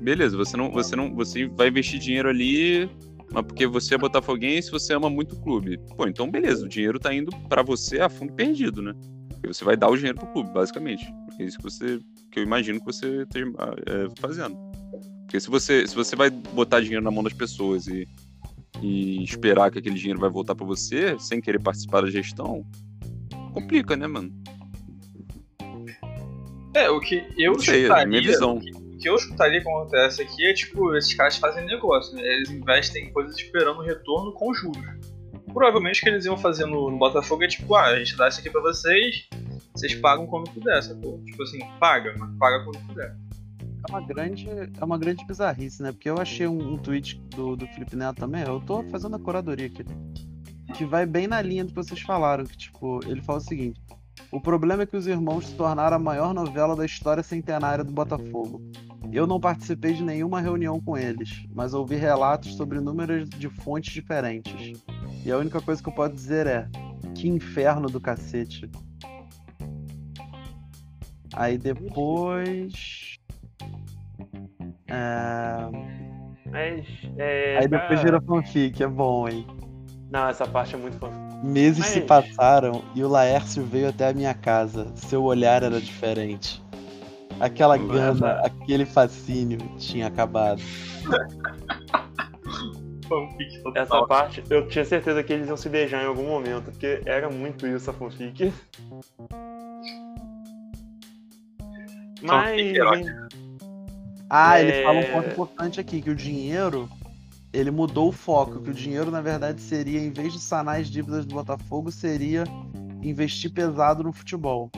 beleza, você não, você não, você vai investir dinheiro ali mas porque você é botafoguense, você ama muito o clube. Pô, então beleza, o dinheiro tá indo para você a fundo perdido, né? Porque você vai dar o dinheiro pro clube, basicamente. É isso que você que eu imagino que você esteja é, fazendo. Porque se você, se você vai botar dinheiro na mão das pessoas e, e esperar que aquele dinheiro vai voltar para você, sem querer participar da gestão, complica, né, mano? É, o que eu Não sei, chutaria, é minha visão que eu escutaria que acontece aqui é tipo, esses caras fazem negócio, né? Eles investem em coisas esperando retorno com juros. Provavelmente o que eles iam fazer no, no, Botafogo é tipo, ah, a gente dá isso aqui pra vocês, vocês pagam quando puder, sacou? Tipo assim, paga, mas paga quando puder. É uma grande, é uma grande bizarrice, né? Porque eu achei um, um tweet do, do Felipe Neto também, eu tô fazendo a curadoria aqui, que vai bem na linha do que vocês falaram, que tipo, ele fala o seguinte, o problema é que os irmãos se tornaram a maior novela da história centenária do Botafogo. Eu não participei de nenhuma reunião com eles, mas ouvi relatos sobre números de fontes diferentes. E a única coisa que eu posso dizer é: que inferno do cacete. Aí depois. É... Mas, é, Aí depois vira fanfic, é bom, hein? Não, essa parte é muito fanfic. Meses Mas... se passaram e o Laércio veio até a minha casa. Seu olhar era diferente. Aquela gana, aquele fascínio tinha acabado. Essa parte, eu tinha certeza que eles iam se beijar em algum momento, porque era muito isso a fanfic. Mas. Ah, é... ele fala um ponto importante aqui, que o dinheiro ele mudou o foco, que o dinheiro, na verdade, seria, em vez de sanar as dívidas do Botafogo, seria investir pesado no futebol.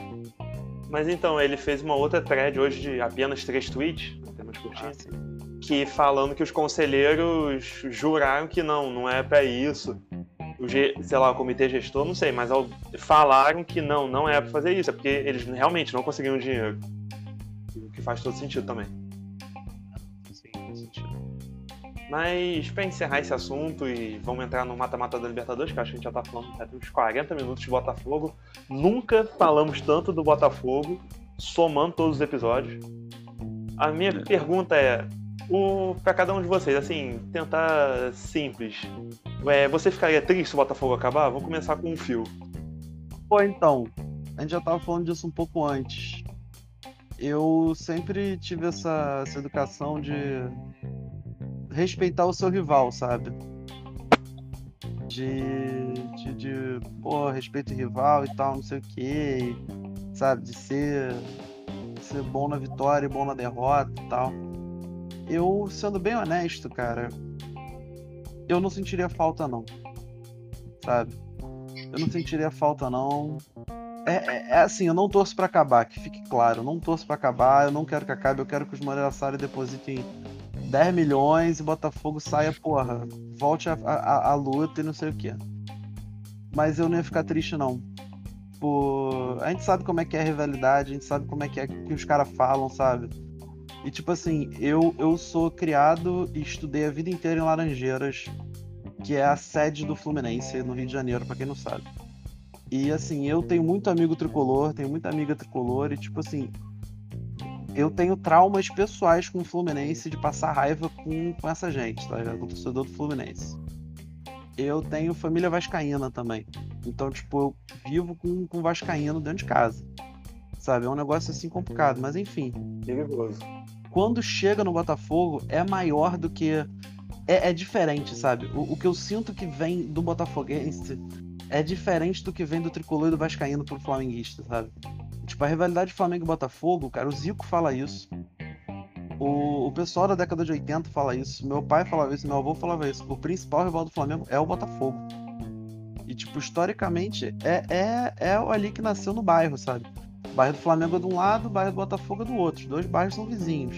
Mas então, ele fez uma outra thread hoje de apenas três tweets, até mais curtinho, ah, que falando que os conselheiros juraram que não, não é para isso. O, sei lá, o comitê gestor, não sei, mas falaram que não, não é para fazer isso, é porque eles realmente não conseguiram dinheiro. O que faz todo sentido também. Mas para encerrar esse assunto e vamos entrar no mata-mata da Libertadores, que acho que a gente já tá falando até uns 40 minutos de Botafogo. Nunca falamos tanto do Botafogo, somando todos os episódios. A minha é. pergunta é, o para cada um de vocês, assim, tentar simples. É, você ficaria triste se o Botafogo acabar? Vamos começar com um fio. Pô, então, a gente já tava falando disso um pouco antes. Eu sempre tive essa, essa educação de respeitar o seu rival, sabe? de, de, de pô, respeito rival e tal, não sei o que, sabe, de ser, de ser bom na vitória e bom na derrota e tal. Eu, sendo bem honesto, cara, eu não sentiria falta não, sabe? Eu não sentiria falta não. É, é, é assim, eu não torço para acabar, que fique claro, eu não torço para acabar, eu não quero que acabe, eu quero que os Moreira Salles depositem 10 milhões e Botafogo saia, porra, volte a, a, a luta e não sei o que. Mas eu não ia ficar triste, não. Por... A gente sabe como é que é a rivalidade, a gente sabe como é que é que os caras falam, sabe? E tipo assim, eu, eu sou criado e estudei a vida inteira em Laranjeiras, que é a sede do Fluminense no Rio de Janeiro, para quem não sabe. E assim, eu tenho muito amigo tricolor, tenho muita amiga tricolor, e tipo assim, eu tenho traumas pessoais com o Fluminense de passar raiva com, com essa gente, tá ligado? Com o torcedor do Fluminense. Eu tenho família vascaína também. Então, tipo, eu vivo com, com vascaíno dentro de casa. Sabe? É um negócio assim complicado, mas enfim. Perigoso. Quando chega no Botafogo, é maior do que. É, é diferente, sabe? O, o, que eu sinto que vem do Botafoguense é diferente do que vem do tricolor e do Vascaíno pro flamenguista, sabe? Tipo, a rivalidade Flamengo e Botafogo, cara, o Zico fala isso. O, o pessoal da década de 80 fala isso. Meu pai falava isso, meu avô falava isso. O principal rival do Flamengo é o Botafogo. E, tipo, historicamente, é, é, é ali que nasceu no bairro, sabe? O bairro do Flamengo é de um lado, o bairro do Botafogo é do outro. Os dois bairros são vizinhos.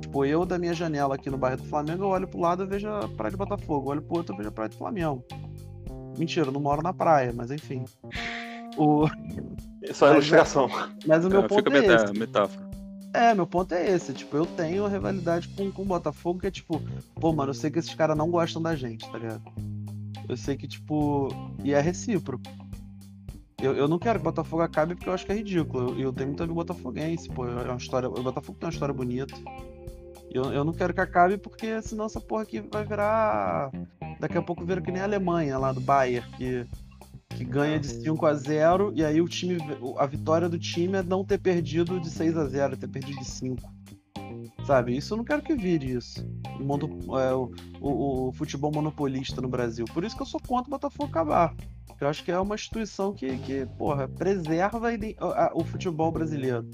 Tipo, eu da minha janela aqui no bairro do Flamengo, eu olho pro lado e vejo a praia de Botafogo. Eu olho pro outro e vejo a praia do Flamengo. Mentira, eu não moro na praia, mas enfim. O... Só é ilustração. Mas o meu é, ponto fica é esse. metáfora. É, meu ponto é esse. Tipo, eu tenho rivalidade com, com o Botafogo, que é tipo, pô, mano, eu sei que esses caras não gostam da gente, tá ligado? Eu sei que, tipo. E é recíproco. Eu, eu não quero que o Botafogo acabe porque eu acho que é ridículo. Eu, eu tenho muito amigo botafoguense, pô. É uma história. O Botafogo tem uma história bonita. Eu, eu não quero que acabe porque senão essa porra aqui vai virar. Daqui a pouco vira que nem a Alemanha lá do Bayern, que que ganha de 5 a 0 e aí o time a vitória do time é não ter perdido de 6 a 0, ter perdido de 5. Sabe? Isso eu não quero que vire isso. O, mundo, é, o, o, o, futebol monopolista no Brasil. Por isso que eu sou contra o Botafogo acabar. Eu acho que é uma instituição que, que porra, preserva o futebol brasileiro.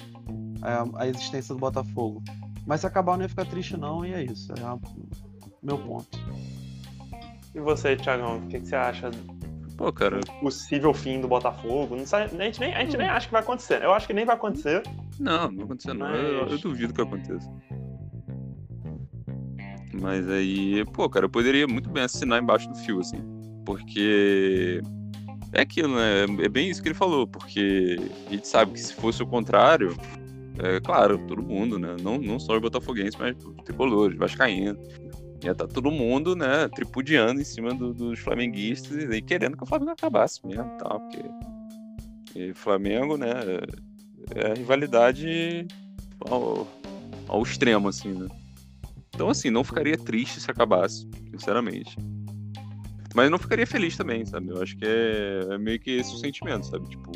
A, a, existência do Botafogo. Mas se acabar não ia ficar triste não, e é isso. É o meu ponto. E você, Thiagão, o que, que você acha Pô, cara. Possível fim do Botafogo. Não sabe, a, gente nem, a gente nem acha que vai acontecer. Eu acho que nem vai acontecer. Não, não vai acontecer, não. Mas... Eu, eu, duvido que aconteça. Mas aí, pô, cara, eu poderia muito bem assinar embaixo do fio, assim. Porque. É aquilo, né? É bem isso que ele falou, porque a gente sabe que se fosse o contrário, é claro, todo mundo, né? Não, não só os botafoguenses, mas tricolores, vascaínos ia estar tá todo mundo, né, tripudiando em cima do, dos flamenguistas e querendo que o Flamengo acabasse mesmo, tal, porque e Flamengo, né, é a rivalidade ao, ao extremo, assim, né. Então, assim, não ficaria triste se acabasse, sinceramente. Mas não ficaria feliz também, sabe? Eu acho que é, é meio que esse o sentimento, sabe? Tipo,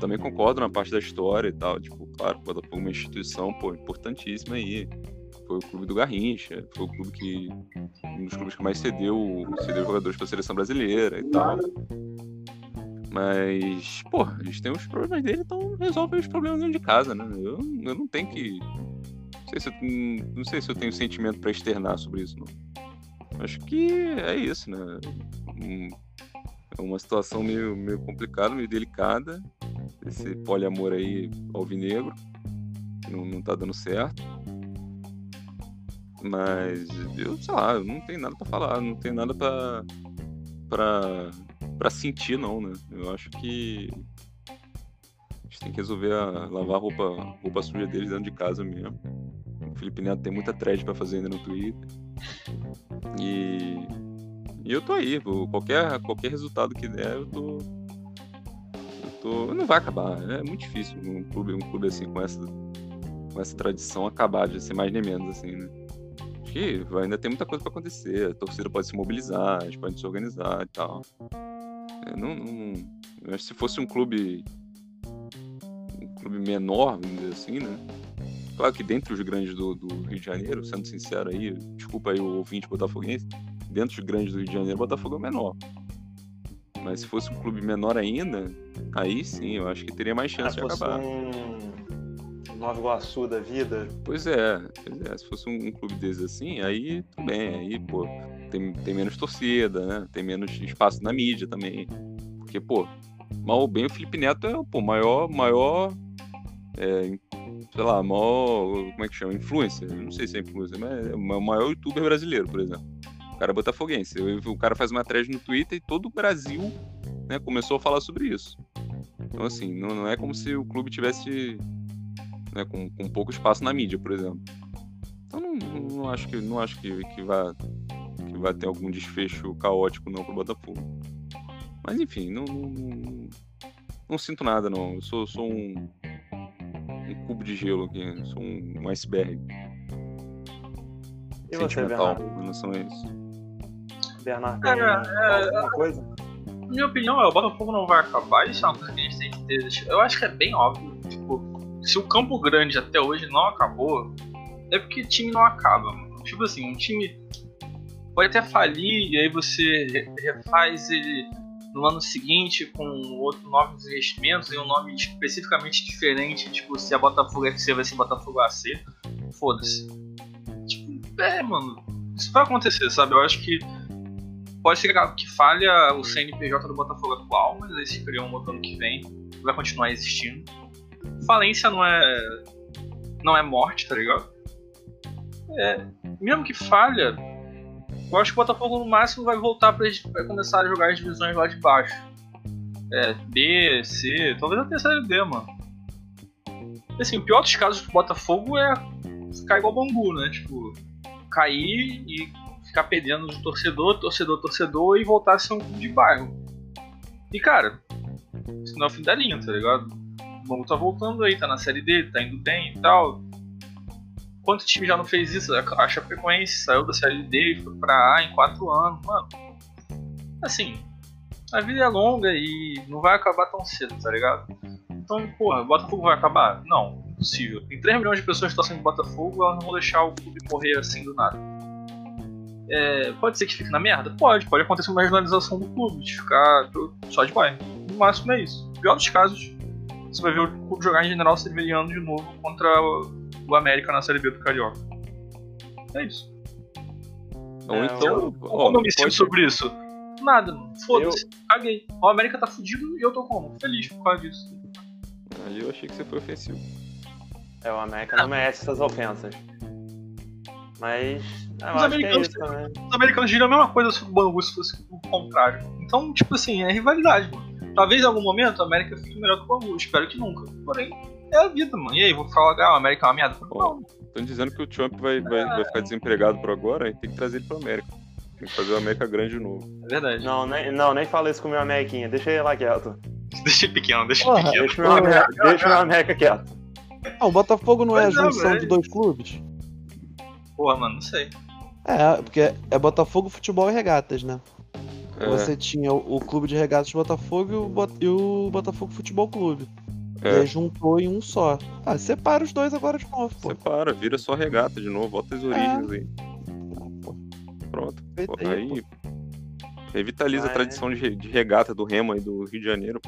também concordo na parte da história e tal. Tipo, claro, Botafogo é uma instituição, pô, importantíssima aí foi o clube do Garrincha, foi o clube que. um dos clubes que mais cedeu, cedeu jogadores para a seleção brasileira e tal. Mas, pô, a gente tem os problemas dele, então resolve os problemas dentro de casa, né? Eu, eu não tenho que. Não sei, se eu, não sei se eu tenho sentimento para externar sobre isso, não. Acho que é isso, né? é uma situação meio, meio complicada, meio delicada. Esse poliamor aí alvinegro, não, não tá dando certo. Mas eu, sei lá, eu não tenho nada para falar, não tenho nada para para sentir não, né? Eu acho que a gente tem que resolver a, lavar a roupa, roupa suja deles dentro de casa mesmo. O Felipe Neto tem muita thread para fazer ainda no Twitter. E, e eu tô aí, qualquer qualquer resultado que der, eu tô eu tô não vai acabar, é muito difícil um clube um clube assim com essa com essa tradição acabar de ser mais nem menos assim, né? que ainda tem muita coisa para acontecer. A torcida pode se mobilizar, a gente pode se organizar e tal. É, não, não, acho que se fosse um clube um clube menor, vamos dizer assim, né? Claro que dentre os grandes do, do, Rio de Janeiro, sendo sincero aí, desculpa aí o ouvinte botafoguense, dentro de grandes do Rio de Janeiro, o Botafogo é o menor. Mas se fosse um clube menor ainda, aí sim, eu acho que teria mais chance Ah, de fosse acabar. um Nova Iguaçu da vida. Pois é, pois é, se fosse um, um clube desses assim, aí tudo bem, aí, pô, tem, tem menos torcida, né? Tem menos espaço na mídia também. Porque, pô, mal ou bem o Felipe Neto é o maior, maior, é, sei lá, maior, como é que chama? Influencer. Não sei se é influencer, mas é o maior youtuber brasileiro, por exemplo. O cara é botafoguense. O cara faz uma thread no Twitter e todo o Brasil né, começou a falar sobre isso. Então, assim, não, não é como se o clube tivesse né, com, com pouco espaço na mídia, por exemplo. Então, não, não- acho que, não acho que, que, vai, que vai ter algum desfecho caótico não pro Botafogo. Mas, enfim, não, não, não, não sinto nada, não. Eu sou, sou um cubo de gelo aqui, sou um, um iceberg E você, sentimental Bernardo? em relação a isso. Bernardo, Cara, tem é, alguma coisa? Na minha opinião, é, o Botafogo não vai acabar, isso é uma coisa que a gente tem que ter. Eu acho que é bem óbvio. Tipo, se o Campo Grande até hoje não acabou, é porque o time não acaba. mano. Tipo assim, um time pode até falir e aí você re- refaz ele no ano seguinte com outro novos investimentos e um nome especificamente diferente, tipo, se a Botafogo FC vai ser Botafogo AC. Foda-se. Tipo, é, mano. Isso vai acontecer, sabe? Eu acho que Pode ser que falha o CNPJ do Botafogo atual, mas aí se criou um outro ano que vem, vai continuar existindo. Falência não é. não é morte, tá ligado? É, mesmo que falha, eu acho que o Botafogo no máximo vai voltar pra vai começar a jogar as divisões lá de baixo. É, B, C, talvez até série D, mano. Assim, o pior dos casos do Botafogo é ficar igual Bangu, né? Tipo, cair e ficar perdendo de torcedor, torcedor, torcedor e voltar a ser um de bairro. E cara, isso não é o fim da linha, tá ligado? O Bangu tá voltando aí, tá na série D, tá indo bem e tal. Quanto time já não fez isso? A Chapecoense saiu da série D e foi pra A em 4 anos, mano. Assim, a vida é longa e não vai acabar tão cedo, tá ligado? Então, porra, Botafogo vai acabar? Não, impossível. Tem 3 milhões de pessoas torcendo de Botafogo, elas não vão deixar o clube morrer assim do nada. É, pode ser que fique na merda? Pode, pode acontecer uma regionalização do clube, de ficar só de bairro. No máximo é isso. No pior dos casos, você vai ver o clube jogar em general severiano de novo contra o América na Série B do Carioca. É isso. Ou É, então, Como eu me sinto sobre isso? Nada, mano. foda-se, caguei. O América tá fudido e eu tô como? Feliz por causa disso. ali eu achei que você foi ofensivo. É, o América não merece essas ofensas. Mas. Eu Os acho que é americanos isso também. Os americanos diriam a mesma coisa sobre o Bangu se fosse o contrário. Então, tipo assim, é rivalidade, mano. Talvez em algum momento a América fique melhor que o Bangu, espero que nunca. Porém, é a vida, mano. E aí, vou falar, ah, o América é uma merda? Não, Estão dizendo que o Trump vai, vai, vai ficar desempregado por agora e tem que trazer ele pra América. Tem que fazer o América grande de novo. é verdade. Não, nem, não, nem fala isso com o meu Ameriquinha. Deixa ele lá quieto. Deixa ele pequeno, deixa ele pequeno. Deixa o meu, América, deixa meu América quieto. Ah, o Botafogo não é a é, junção de dois clubes? Porra, mano, não sei. É, porque é Botafogo, futebol e regatas, né? É, Você tinha o, o clube de regatas de Botafogo e o, Bot- e o Botafogo Futebol Clube. E é, aí juntou em um só. Ah, separa os dois agora de novo, pô. separa, vira só regata de novo, volta as origens aí. Pronto. Pô, aí, revitaliza a Vai. tradição de, de regata do Remo aí do Rio de Janeiro.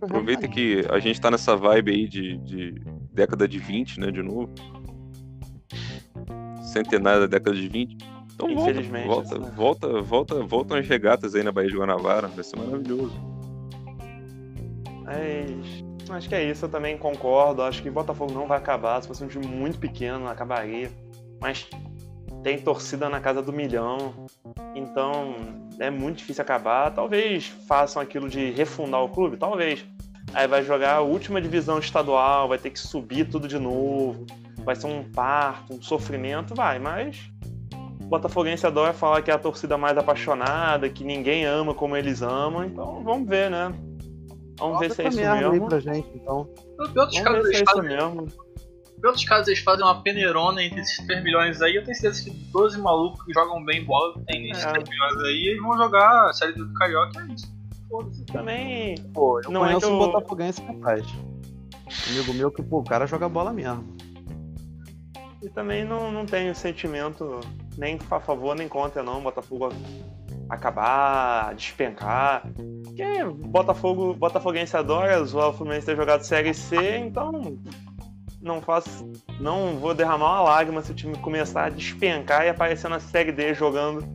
Aproveita que a gente tá nessa vibe aí de, de década de 20, né, de novo. Centenário da década de 20. Então volta, Infelizmente, volta, essa- volta, volta, voltam as regatas aí na Baía de Guanabara, vai ser maravilhoso. Mas acho que é isso, eu também concordo. Acho que Botafogo não vai acabar. Se fosse um time muito pequeno, acabaria. Mas tem torcida na casa do milhão. Então é muito difícil acabar. Talvez façam aquilo de refundar o clube, talvez. Aí vai jogar a última divisão estadual, vai ter que subir tudo de novo. Vai ser um parto, um sofrimento, vai, mas. O Botafoguense adora falar que é a torcida mais apaixonada, que ninguém ama como eles amam, então vamos ver, né? Vamos ver se é isso mesmo. pra gente, então. Pior dos Vamos casos, ver se é eles isso fazem, mesmo. pior dos casos, eles fazem uma peneirona entre esses 3 milhões aí. Eu tenho certeza que 12 malucos que jogam bem bola tem esses É. 3 milhões aí. Eles vão jogar a série do Carioca, é isso. Foda-se. Também. Pô, eu Não é conheço que um eu- Botafoguense capaz. Amigo meu que, pô, o cara joga bola mesmo. E também não, não tenho sentimento nem a favor nem contra, não. Botafogo acabar, despencar. Porque Botafogo, Botafoguense adora zoar o Fluminense ter jogado Série C, então não faço. Não vou derramar uma lágrima se o time começar a despencar e aparecer na Série D jogando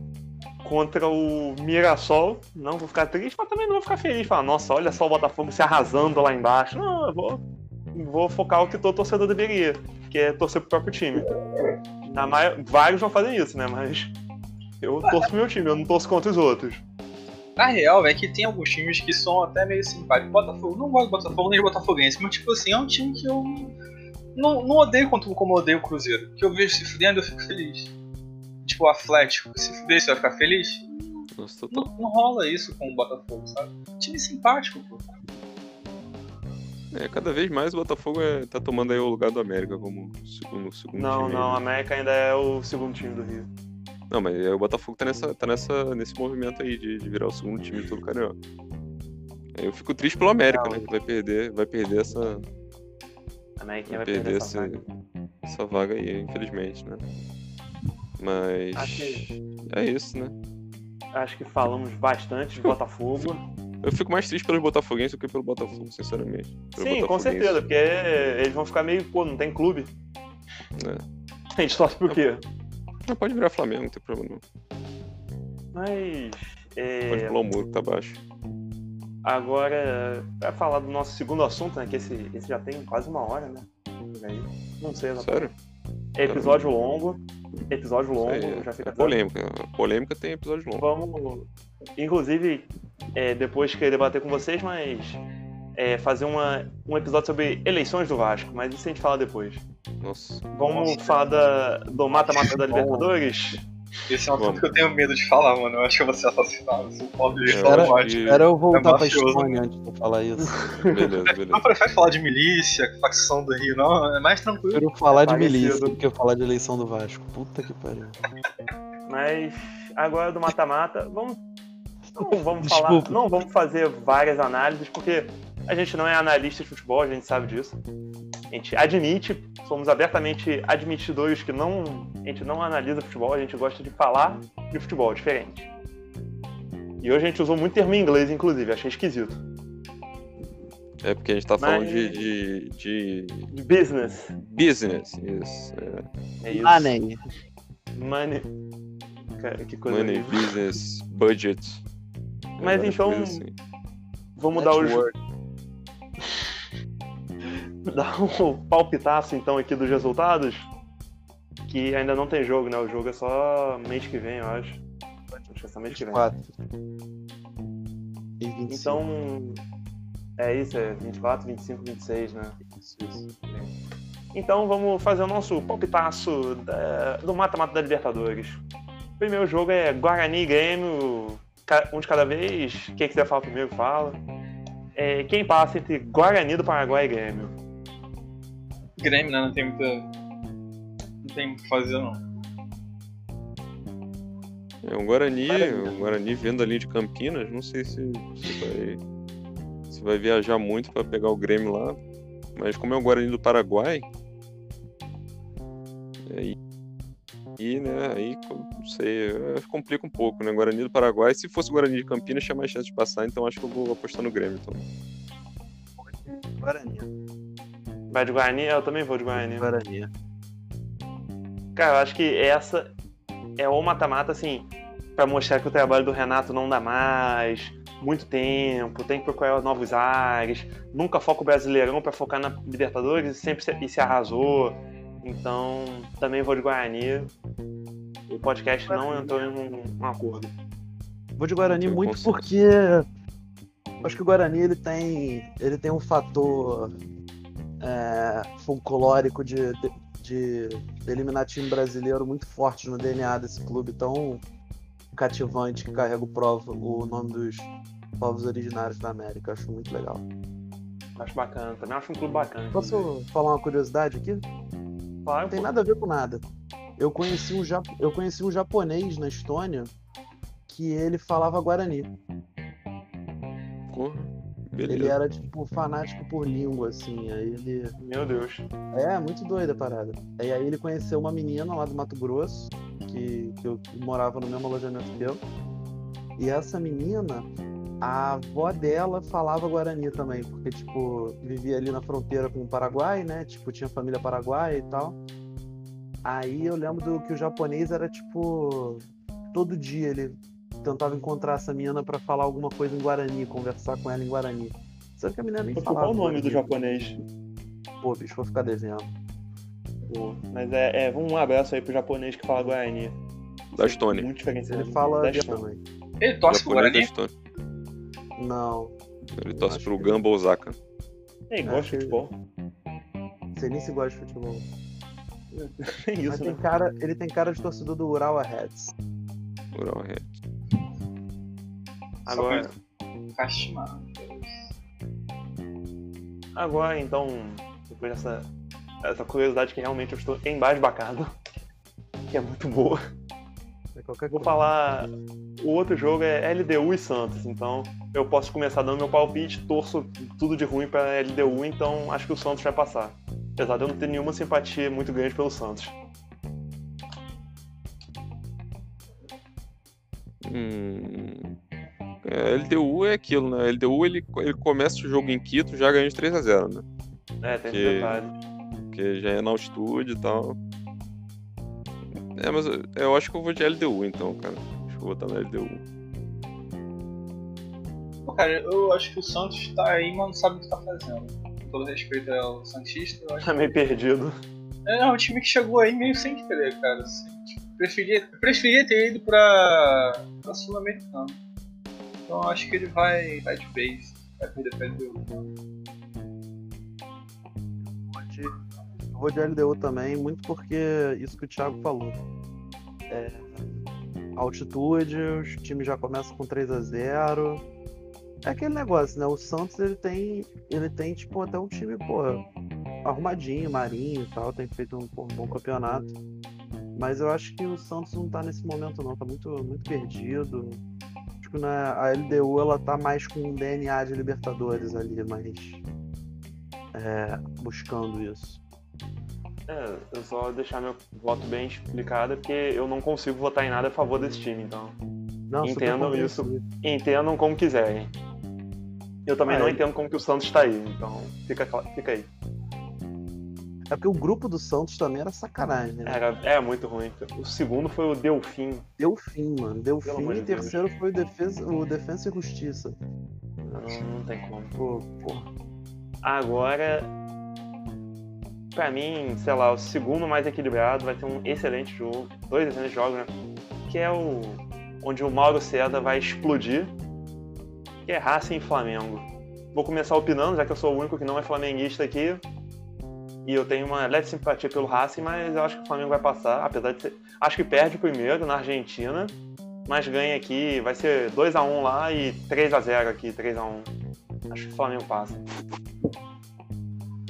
contra o Mirassol. Não vou ficar triste, mas também não vou ficar feliz. Falar, nossa, olha só o Botafogo se arrasando lá embaixo. Não, eu vou, vou focar o que todo torcedor deveria, que é torcer pro próprio time. Na maior, vários vão fazer isso, né? Mas eu torço pro meu time, eu não torço contra os outros. Na real, é que tem alguns times que são até meio simpáticos. Botafogo, não gosto de Botafogo nem de Botafoguense, mas tipo assim, é um time que eu não, não odeio quanto como eu odeio o Cruzeiro. Que eu vejo se fudendo, eu fico feliz. Tipo, o Atlético, se fuder, você vai ficar feliz? Nossa, não, não, rola isso com o Botafogo, sabe? Time simpático, pô. É, cada vez mais o Botafogo é, tá tomando aí o lugar do América como segundo, segundo não, time. Não, não, o América ainda é o segundo time do Rio. Não, mas o Botafogo tá, nessa, tá nessa, nesse movimento aí de, de virar o segundo time todo carioca. Eu fico triste pelo América, né? Que vai perder, vai perder essa. América vai, vai perder, perder essa, vaga. essa vaga aí, infelizmente, né? Mas. Que... É isso, né? Acho que falamos bastante de Botafogo. Eu fico mais triste pelos Botafoguenses do que pelo Botafogo, sinceramente. Pelo Sim, com certeza, porque eles vão ficar meio, pô, não tem clube. É. A gente torce por quê? Não, pode virar Flamengo, não tem problema não. Mas. É... Pode pular o muro que tá baixo. Agora, pra falar do nosso segundo assunto, né? Que esse, esse já tem quase uma hora, né? Não sei exatamente. Sério? É episódio longo. Episódio longo, é, já fica. É polêmica. Polêmica tem episódio longo. Vamos. Inclusive, é, depois que debater com vocês, mas é, fazer uma, um episódio sobre eleições do Vasco, mas isso a gente fala depois. Nossa. Vamos Nossa. falar da, do mata-mata da Libertadores? Esse é um assunto que eu tenho medo de falar, mano. Eu acho que eu vou ser assassinado. Sou pobre de espera, espera eu voltar é pra Espanha antes de falar isso. beleza, beleza. Não prefere falar de milícia, facção do Rio, não? É mais tranquilo. Eu prefiro falar é de milícia do que falar de eleição do Vasco. Puta que pariu. Mas agora do mata-mata, vamos. Não vamos falar. Não vamos fazer várias análises, porque a gente não é analista de futebol, a gente sabe disso. A gente admite, somos abertamente admitidores que não, a gente não analisa futebol, a gente gosta de falar de futebol diferente. E hoje a gente usou muito termo em inglês, inclusive, achei esquisito. É porque a gente tá Mas... falando de, de, de, de. business. Business, isso. É, é isso. Money. Money. Que coisa Money, business, budget. Mas então. Assim. Vamos dar o. dar um palpitaço então aqui dos resultados. Que ainda não tem jogo, né? O jogo é só mês que vem, eu acho. Acho que é só mês que vem. 24. Então. É isso, é 24, 25, 26, né? Isso, isso. Então vamos fazer o nosso palpitaço da, do mata-mata da Libertadores. O primeiro jogo é Guarani e Grêmio, um de cada vez. Quem quiser falar primeiro, fala. É, quem passa entre Guarani do Paraguai e Grêmio? Grêmio, né? Não tem muita. Não tem o que fazer, não. É, um Guarani, um Guarani vendo ali de Campinas, não sei se, se vai, se vai viajar muito para pegar o Grêmio lá, mas como é o Guarani do Paraguai, aí, e, né, aí, não sei, complica um pouco, né, Guarani do Paraguai, se fosse o Guarani de Campinas, tinha mais chance de passar, então acho que eu vou apostar no Grêmio, então. Guarani. Vai de Guarani? Eu também vou de Guarani. Guarani. Cara, eu acho que essa é o mata-mata, assim, para mostrar que o trabalho do Renato não dá mais, muito tempo, tem que procurar novos ares, nunca foca o Brasileirão para focar na Libertadores e sempre se, e se arrasou. Então, também vou de Guarani. O podcast Guarani. não entrou em um, um, acordo. Vou de Guarani muito porque acho que o Guarani ele tem ele tem um fator é, folclórico de, de, de, eliminar time brasileiro muito forte no DNA desse clube tão cativante que carrega o, prova, o nome dos povos originários da América. Acho muito legal. Acho bacana, também acho um clube bacana. Posso falar uma curiosidade aqui? Claro, Não tem nada a ver com nada. Eu conheci um, eu conheci um japonês na Estônia que ele falava Guarani. Porra. Beleza. Ele era, tipo, fanático por língua, assim. Aí ele. Meu Deus. É, muito doida a parada. E aí ele conheceu uma menina lá do Mato Grosso. que, que eu morava no mesmo alojamento que eu. E essa menina, a avó dela falava Guarani também, porque, tipo, vivia ali na fronteira com o Paraguai, né? Tipo, tinha família paraguaia e tal. Aí eu lembro do que o japonês era, tipo, todo dia ele tentava encontrar essa menina para falar alguma coisa em Guarani, conversar com ela em Guarani. Só que a menina nem falava. Qual o nome do japonês? Pô, bicho, vou ficar devendo. Pô, mas é, é, um abraço aí pro japonês que fala Guarani. Da Stone. Muito diferente. Ele fala também. Ele torce pro Guarani? Não. Ele torce pro Gamba Osaka. Ele gosta de futebol. Você nem se gosta de futebol. É isso, Mas né? tem cara, ele tem cara de torcedor do Urawa Reds. Urawa Reds. Agora. Kashima. Agora, então, depois dessa essa curiosidade que realmente eu estou embasbacado, que é muito boa. É qualquer Vou coisa. falar. O outro jogo é LDU e Santos, então eu posso começar dando meu palpite, torço tudo de ruim para LDU, então acho que o Santos vai passar. Apesar de eu não ter nenhuma simpatia muito grande pelo Santos. Hum... É, LDU é aquilo, né? LDU ele, ele começa o jogo em Quito já ganhando de 3x0, né? É, tem Que- esse detalhe. Porque já é na altitude e tal. É, mas eu- eu acho que eu vou de LDU então, cara. Acho que eu vou botar na LDU. Pô, cara, eu acho que o Santos tá aí, mas não sabe o que tá fazendo. Com todo respeito ao Santista, eu acho Tá meio perdido. É, é um time que chegou aí meio sem querer, cara. Assim, tipo, preferia, preferia ter ido pra, pra Sul-Americano. Então acho que ele vai, vai de vez. Vai perder pra LDU. eu vou de LDU também, muito porque isso que o Thiago falou. É, altitude, os times já começam com 3 a 0 É aquele negócio, né? O Santos ele tem, ele tem tipo até um time, pô, arrumadinho, marinho e tal, tem feito um, um bom campeonato. Mas eu acho que o Santos não tá nesse momento não, tá muito, muito perdido. Que na, a LDU ela tá mais com um DNA de Libertadores ali, mas é, buscando isso. É, eu só deixar meu voto bem explicado, porque eu não consigo votar em nada a favor desse time, então Não, Entendam isso. compreensível. entendam como quiserem. Eu também Ah, não é. entendo como que o Santos tá aí, então fica, fica aí. É porque o grupo do Santos também era sacanagem, né? Era, é muito ruim. O segundo foi o Delfim. Deu fim, mano. Deu Pelo fim amor e Deus. terceiro foi o Defesa, o Defensa e Justiça. Não, não tem como. Pô. Agora, pra mim, sei lá, o segundo mais equilibrado vai ser um excelente jogo. Dois excelentes jogos, né? Que é o. onde o Mauro César vai explodir. Que é Racing e Flamengo. Vou começar opinando, já que eu sou o único que não é flamenguista aqui. E eu tenho uma leve simpatia pelo Racing, mas eu acho que o Flamengo vai passar, apesar de ser. Acho que perde o primeiro na Argentina, mas ganha aqui, vai ser 2x1 lá e 3x0 aqui, 3x1. Acho que o Flamengo passa.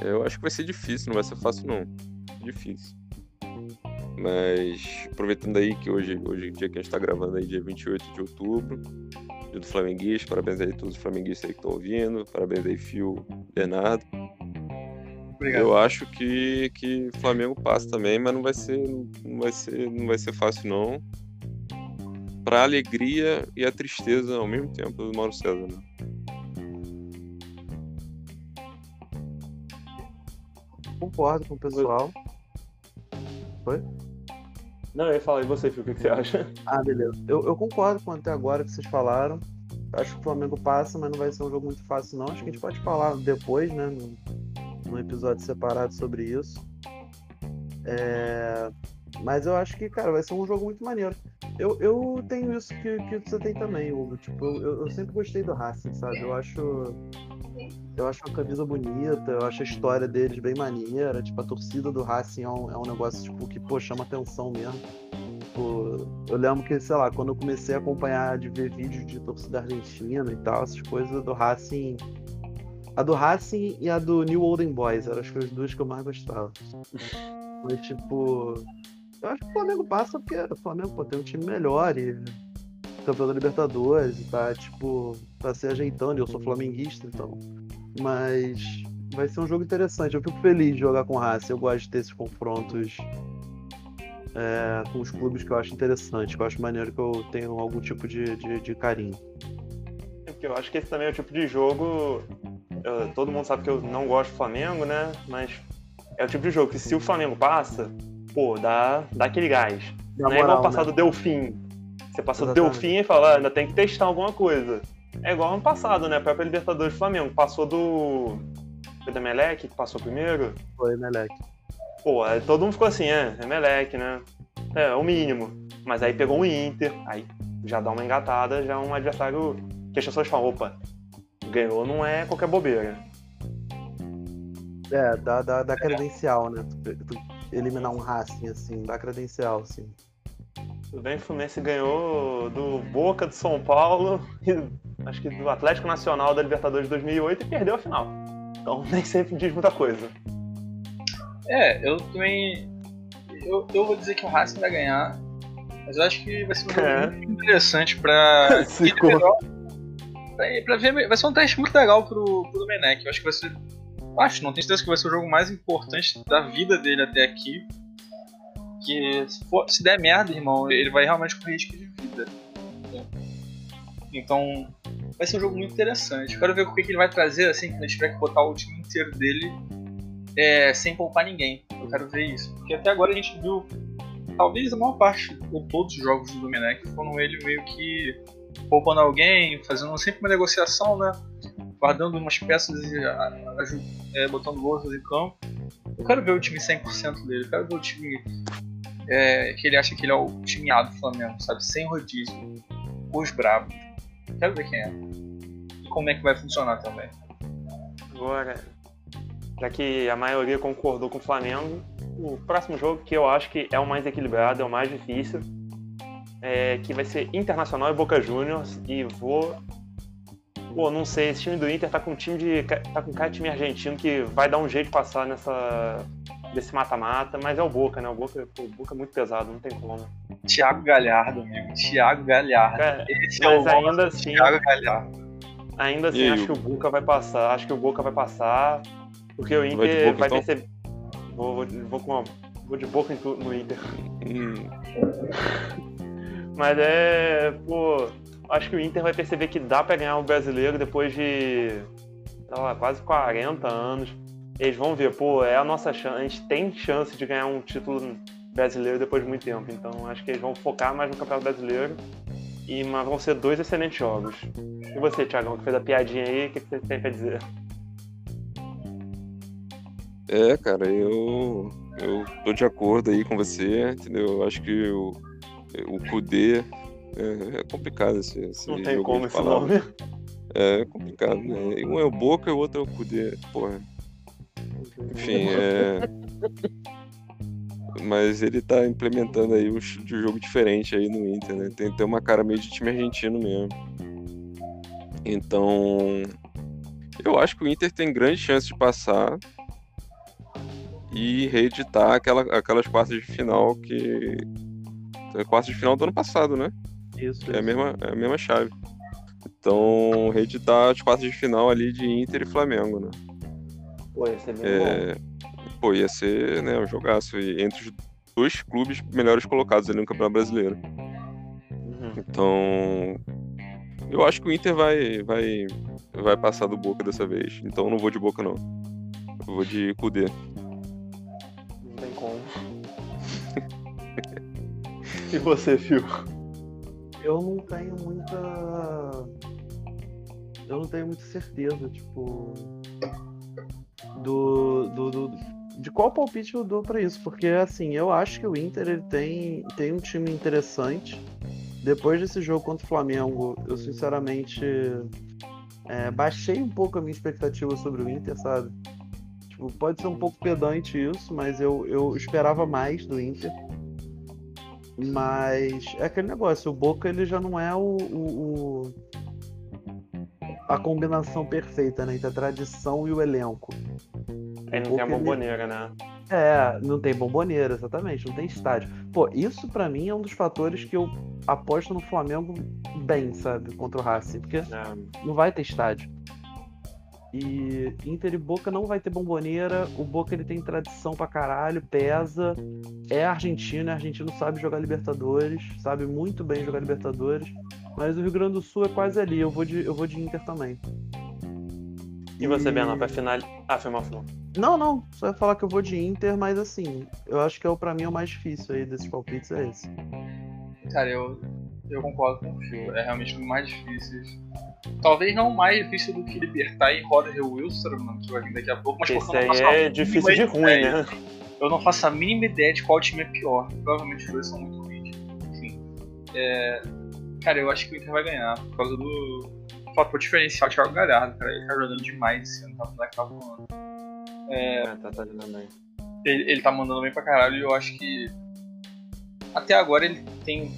Eu acho que vai ser difícil, não vai ser fácil não. Difícil. Mas aproveitando aí que hoje, hoje é dia que a gente tá gravando aí, dia 28 de outubro, dia do Flamenguista, parabéns aí a todos os flamenguistas aí que estão ouvindo, parabéns aí Fio, Bernardo. Obrigado. Eu acho que que o Flamengo passa também, mas não vai ser não vai ser não vai ser fácil não. Pra alegria e a tristeza ao mesmo tempo do Mauro César, né? Concordo com o pessoal. Não, eu ia falar, e você, Fio, o que, que você acha? Ah, beleza. Eu, eu concordo com até agora que vocês falaram. Acho que o Flamengo passa, mas não vai ser um jogo muito fácil, não. Acho que a gente pode falar depois, né? Num episódio separado sobre isso. É, Mas eu acho que, cara, vai ser um jogo muito maneiro. Eu, eu tenho isso que, que você tem também, Hugo. Tipo, eu, eu sempre gostei do Racing, sabe? Eu acho. Eu acho a camisa bonita, eu acho a história deles bem maneira. Tipo, a torcida do Racing é um, é um negócio tipo, que, pô, chama atenção mesmo. Tipo, eu lembro que, sei lá, quando eu comecei a acompanhar, de ver vídeos de torcida argentina e tal, essas coisas do Racing. A do Racing e a do New Olden Boys, eram as coisas duas que eu mais gostava. Mas, tipo. Eu acho que o Flamengo passa porque o Flamengo pô, tem um time melhor e campeão da Libertadores e tá, tipo, tá se ajeitando. Eu sou flamenguista, então. Mas vai ser um jogo interessante. Eu fico feliz de jogar com o Racing. Eu gosto de ter esses confrontos é, com os clubes que eu acho interessante, que eu acho maneiro que eu tenho algum tipo de, de, de carinho. Porque eu acho que esse também é o tipo de jogo. Eu, todo mundo sabe que eu não gosto do Flamengo, né? Mas é o tipo de jogo que se o Flamengo passa, pô, dá, dá aquele gás. Dá não moral, é igual passar né? do Delfim. Você passa do Delfim e fala, ah, ainda tem que testar alguma coisa. É igual ano passado, né? A própria Libertadores do Flamengo. Passou do. Foi da Melec que passou primeiro? Foi, Melec. Pô, aí todo mundo ficou assim, é, é Melec, né? É, o mínimo. Mas aí pegou um Inter, aí já dá uma engatada, já é um adversário que as pessoas falam, opa, ganhou não é qualquer bobeira. É, dá, dá, dá credencial, né? Tu, tu eliminar um Racing, assim, dá credencial, assim. Tudo bem, o Fluminense ganhou do Boca do São Paulo e acho que do Atlético Nacional da Libertadores de 2008 e perdeu a final. Então nem sempre diz muita coisa. É, eu também. Eu, eu vou dizer que o Racing vai ganhar, mas eu acho que vai ser um jogo é. muito interessante pra. pra, pra ver. Vai ser um teste muito legal pro, pro Domenech. Eu acho que vai ser. Acho, não tenho certeza que vai ser o jogo mais importante da vida dele até aqui. Que se, for, se der merda, irmão, ele vai realmente correr risco de vida. Então, vai ser um jogo muito interessante. Quero ver o que ele vai trazer, assim, quando ele tiver que botar o time inteiro dele é, sem poupar ninguém. Eu quero ver isso. Porque até agora a gente viu, talvez a maior parte, ou todos os jogos do Domenech foram ele meio que poupando alguém, fazendo sempre uma negociação, né? Guardando umas peças e a, a, é, botando outras em campo. Eu quero ver o time 100% dele. Eu quero ver o time é, que ele acha que ele é o time A do Flamengo, sabe? Sem rodízio. Os bravos. Quero ver quem é. E como é que vai funcionar também. Agora, já que a maioria concordou com o Flamengo, o próximo jogo que eu acho que é o mais equilibrado, é o mais difícil, é, que vai ser Internacional e Boca Juniors e vou Pô, não sei, esse time do Inter tá com um time de. tá com cara de time argentino que vai dar um jeito de passar nessa. desse mata-mata, mas é o Boca, né? O Boca, pô, o Boca é muito pesado, não tem como. Thiago Galhardo, amigo. Thiago Galhardo. É, Esse mas é o ainda assim. Thiago Galhardo. Ainda assim, acho que o Boca vai passar. Acho que o Boca vai passar. Porque o Inter vai, boca, vai então? vencer. Vou, vou, vou, com vou de boca no Inter. Hum. Mas é. Pô, acho que o Inter vai perceber que dá para ganhar o brasileiro depois de. Lá, quase 40 anos. Eles vão ver, pô, é a nossa chance. A gente tem chance de ganhar um título brasileiro depois de muito tempo. Então acho que eles vão focar mais no Campeonato Brasileiro. E mas vão ser dois excelentes jogos. E você, Thiagão, que fez a piadinha aí, o que você tem pra dizer? É, cara, eu, eu tô de acordo aí com você, entendeu? Eu acho que o, o Kudê é, é complicado esse, esse Não tem como esse nome. É, é complicado, né? Um é o Boca e o outro é o Kudê, porra. Enfim, é. Mas ele tá implementando aí um estilo de jogo diferente aí no Inter, né? Tem, tem uma cara meio de time argentino mesmo. Então. Eu acho que o Inter tem grande chance de passar e reeditar aquela, aquelas quartas de final que. É quartas de final do ano passado, né? Isso. É, isso. A, mesma, é a mesma chave. Então, reeditar as quartas de final ali de Inter e Flamengo, né? Pô, ia ser bem é... Pô, ia ser né, um jogaço entre os dois clubes melhores colocados ali no Campeonato Brasileiro. Uhum. Então, eu acho que o Inter vai, vai, vai passar do Boca dessa vez. Então, não vou de Boca, não. Eu vou de Kudê. E você, Fio? Eu não tenho muita. Eu não tenho muita certeza, tipo. Do, do, do, de qual palpite eu dou para isso, porque assim, eu acho que o Inter ele tem, tem um time interessante. Depois desse jogo contra o Flamengo, eu sinceramente é, baixei um pouco a minha expectativa sobre o Inter, sabe? Tipo, pode ser um pouco pedante isso, mas eu, eu esperava mais do Inter. Mas é aquele negócio, o Boca ele já não é o, o, o a combinação perfeita, né? Entre a tradição e o elenco. Aí não tem a bomboneira, ele... né? É, não tem bomboneira, exatamente, não tem estádio. Pô, isso para mim é um dos fatores que eu aposto no Flamengo bem, sabe? Contra o Racing, porque é. não vai ter estádio. E Inter e Boca não vai ter bomboneira. O Boca ele tem tradição pra caralho, pesa. É argentino, é argentino sabe jogar Libertadores, sabe muito bem jogar Libertadores. Mas o Rio Grande do Sul é quase ali. Eu vou de, eu vou de Inter também. E você, Bernardo, pra final. Ah, foi mal, foi mal. Não, não. Só ia falar que eu vou de Inter, mas assim, eu acho que é o pra mim o mais difícil aí desses palpites é esse. Cara, eu, eu concordo com o Phil. É realmente o mais difícil. Talvez não mais difícil do que libertar e Roger Wilson, que vai vir daqui a pouco, mas Esse aí é difícil de ruim, né? Eu não faço a mínima ideia de qual time é pior. Provavelmente os dois são muito ruins. Enfim. É... Cara, eu acho que o Inter vai ganhar por causa do fator diferencial Thiago Galhardo, cara. Ele tá jogando demais esse ano, tá, tá voando. É... é, tá, tá jogando bem. Ele, ele tá mandando bem pra caralho e eu acho que até agora ele tem,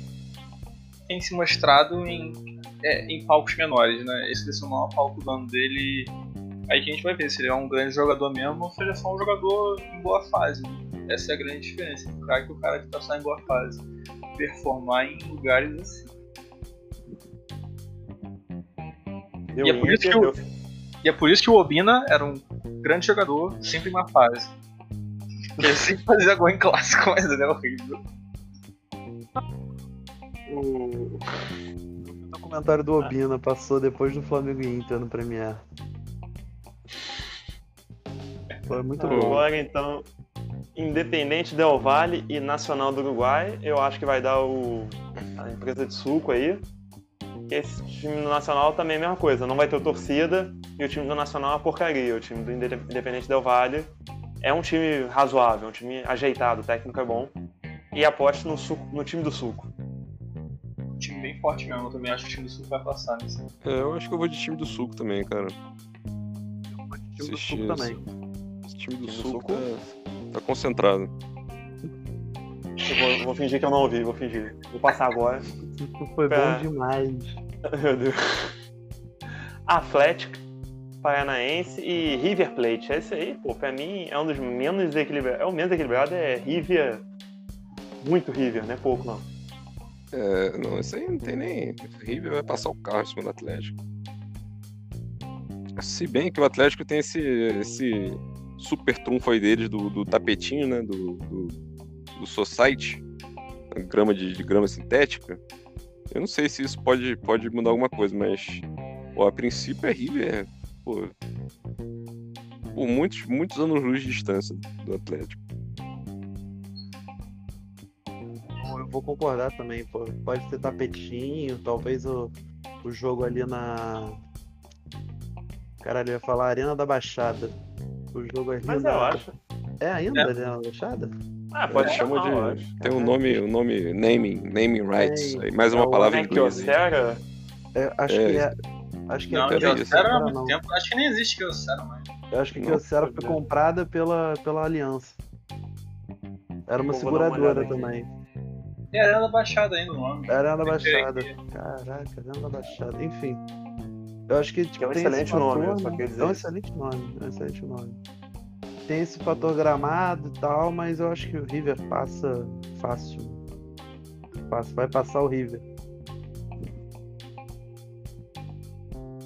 tem se mostrado em, é, em palcos menores, né? Esse desse maior palco do ano dele. Aí que a gente vai ver se ele é um grande jogador mesmo ou se ele é só um jogador em boa fase. Essa é a grande diferença. O cara que o cara que tá só em boa fase. Performar em lugares assim. e, é por isso que o, e é por isso que o Obina era um grande jogador, sempre em uma fase. Ele sempre fazia gol em clássico, mas ele é horrível. O documentário do Obina passou depois do Flamengo e Inter no Premier. Foi muito bom. Agora então, Independente Del Valle e Nacional do Uruguai, eu acho que vai dar o a empresa de suco aí. Esse time do Nacional também é a mesma coisa, não vai ter torcida e o time do Nacional é uma porcaria. O time do Independente Del Valle é um time razoável, um time ajeitado, o técnico é bom. E aposto no, suco, no time do suco time bem forte mesmo. Eu também acho que o time do Sul vai passar nisso. É, eu acho que eu vou de time do Sul também, cara. Eu vou de time do Sul também. Esse time do Sul tá, tá concentrado. Eu vou, vou, fingir que eu não ouvi, vou fingir. Vou passar agora. Isso foi pra... bom demais. Meu Deus. Atlético, Paranaense e River Plate. Esse aí, pô, pra mim é um dos menos equilibrados. É o menos equilibrado, é River. Muito River, não é pouco não. É, não, isso aí não tem nem. River vai passar o carro em cima do Atlético. Se bem que o Atlético tem esse, esse super trunfo aí deles do, do tapetinho, né? Do, do, do Society, grama de, de, grama sintética. Eu não sei se isso pode, pode mudar alguma coisa, mas pô, a princípio é River, pô, por muitos, muitos anos luz de distância do Atlético. Vou concordar também, pô. Pode ter tapetinho, talvez o, o jogo ali na. Caralho, eu ia falar Arena da Baixada. O jogo ali Mas na... eu acho. É ainda é. Arena da Baixada? Ah, pode é, chamar de. Tem um nome, um nome naming, naming rights. É, mais uma é palavra em inglês. É, acho que é. Acho que não, é Kyocera há muito tempo. Acho que nem existe Kyocera mais. Eu acho que Kyocera foi comprada pela, pela Aliança. Era uma seguradora também. É Arena da Baixada ainda o nome. Arena da Baixada. Caraca, Arena da Baixada. Enfim. Eu acho que, tipo, é um excelente fator, nome, dizer. É um excelente nome, é um excelente nome. Tem esse fator gramado e tal, mas eu acho que o River passa fácil. Fácil, vai passar o River.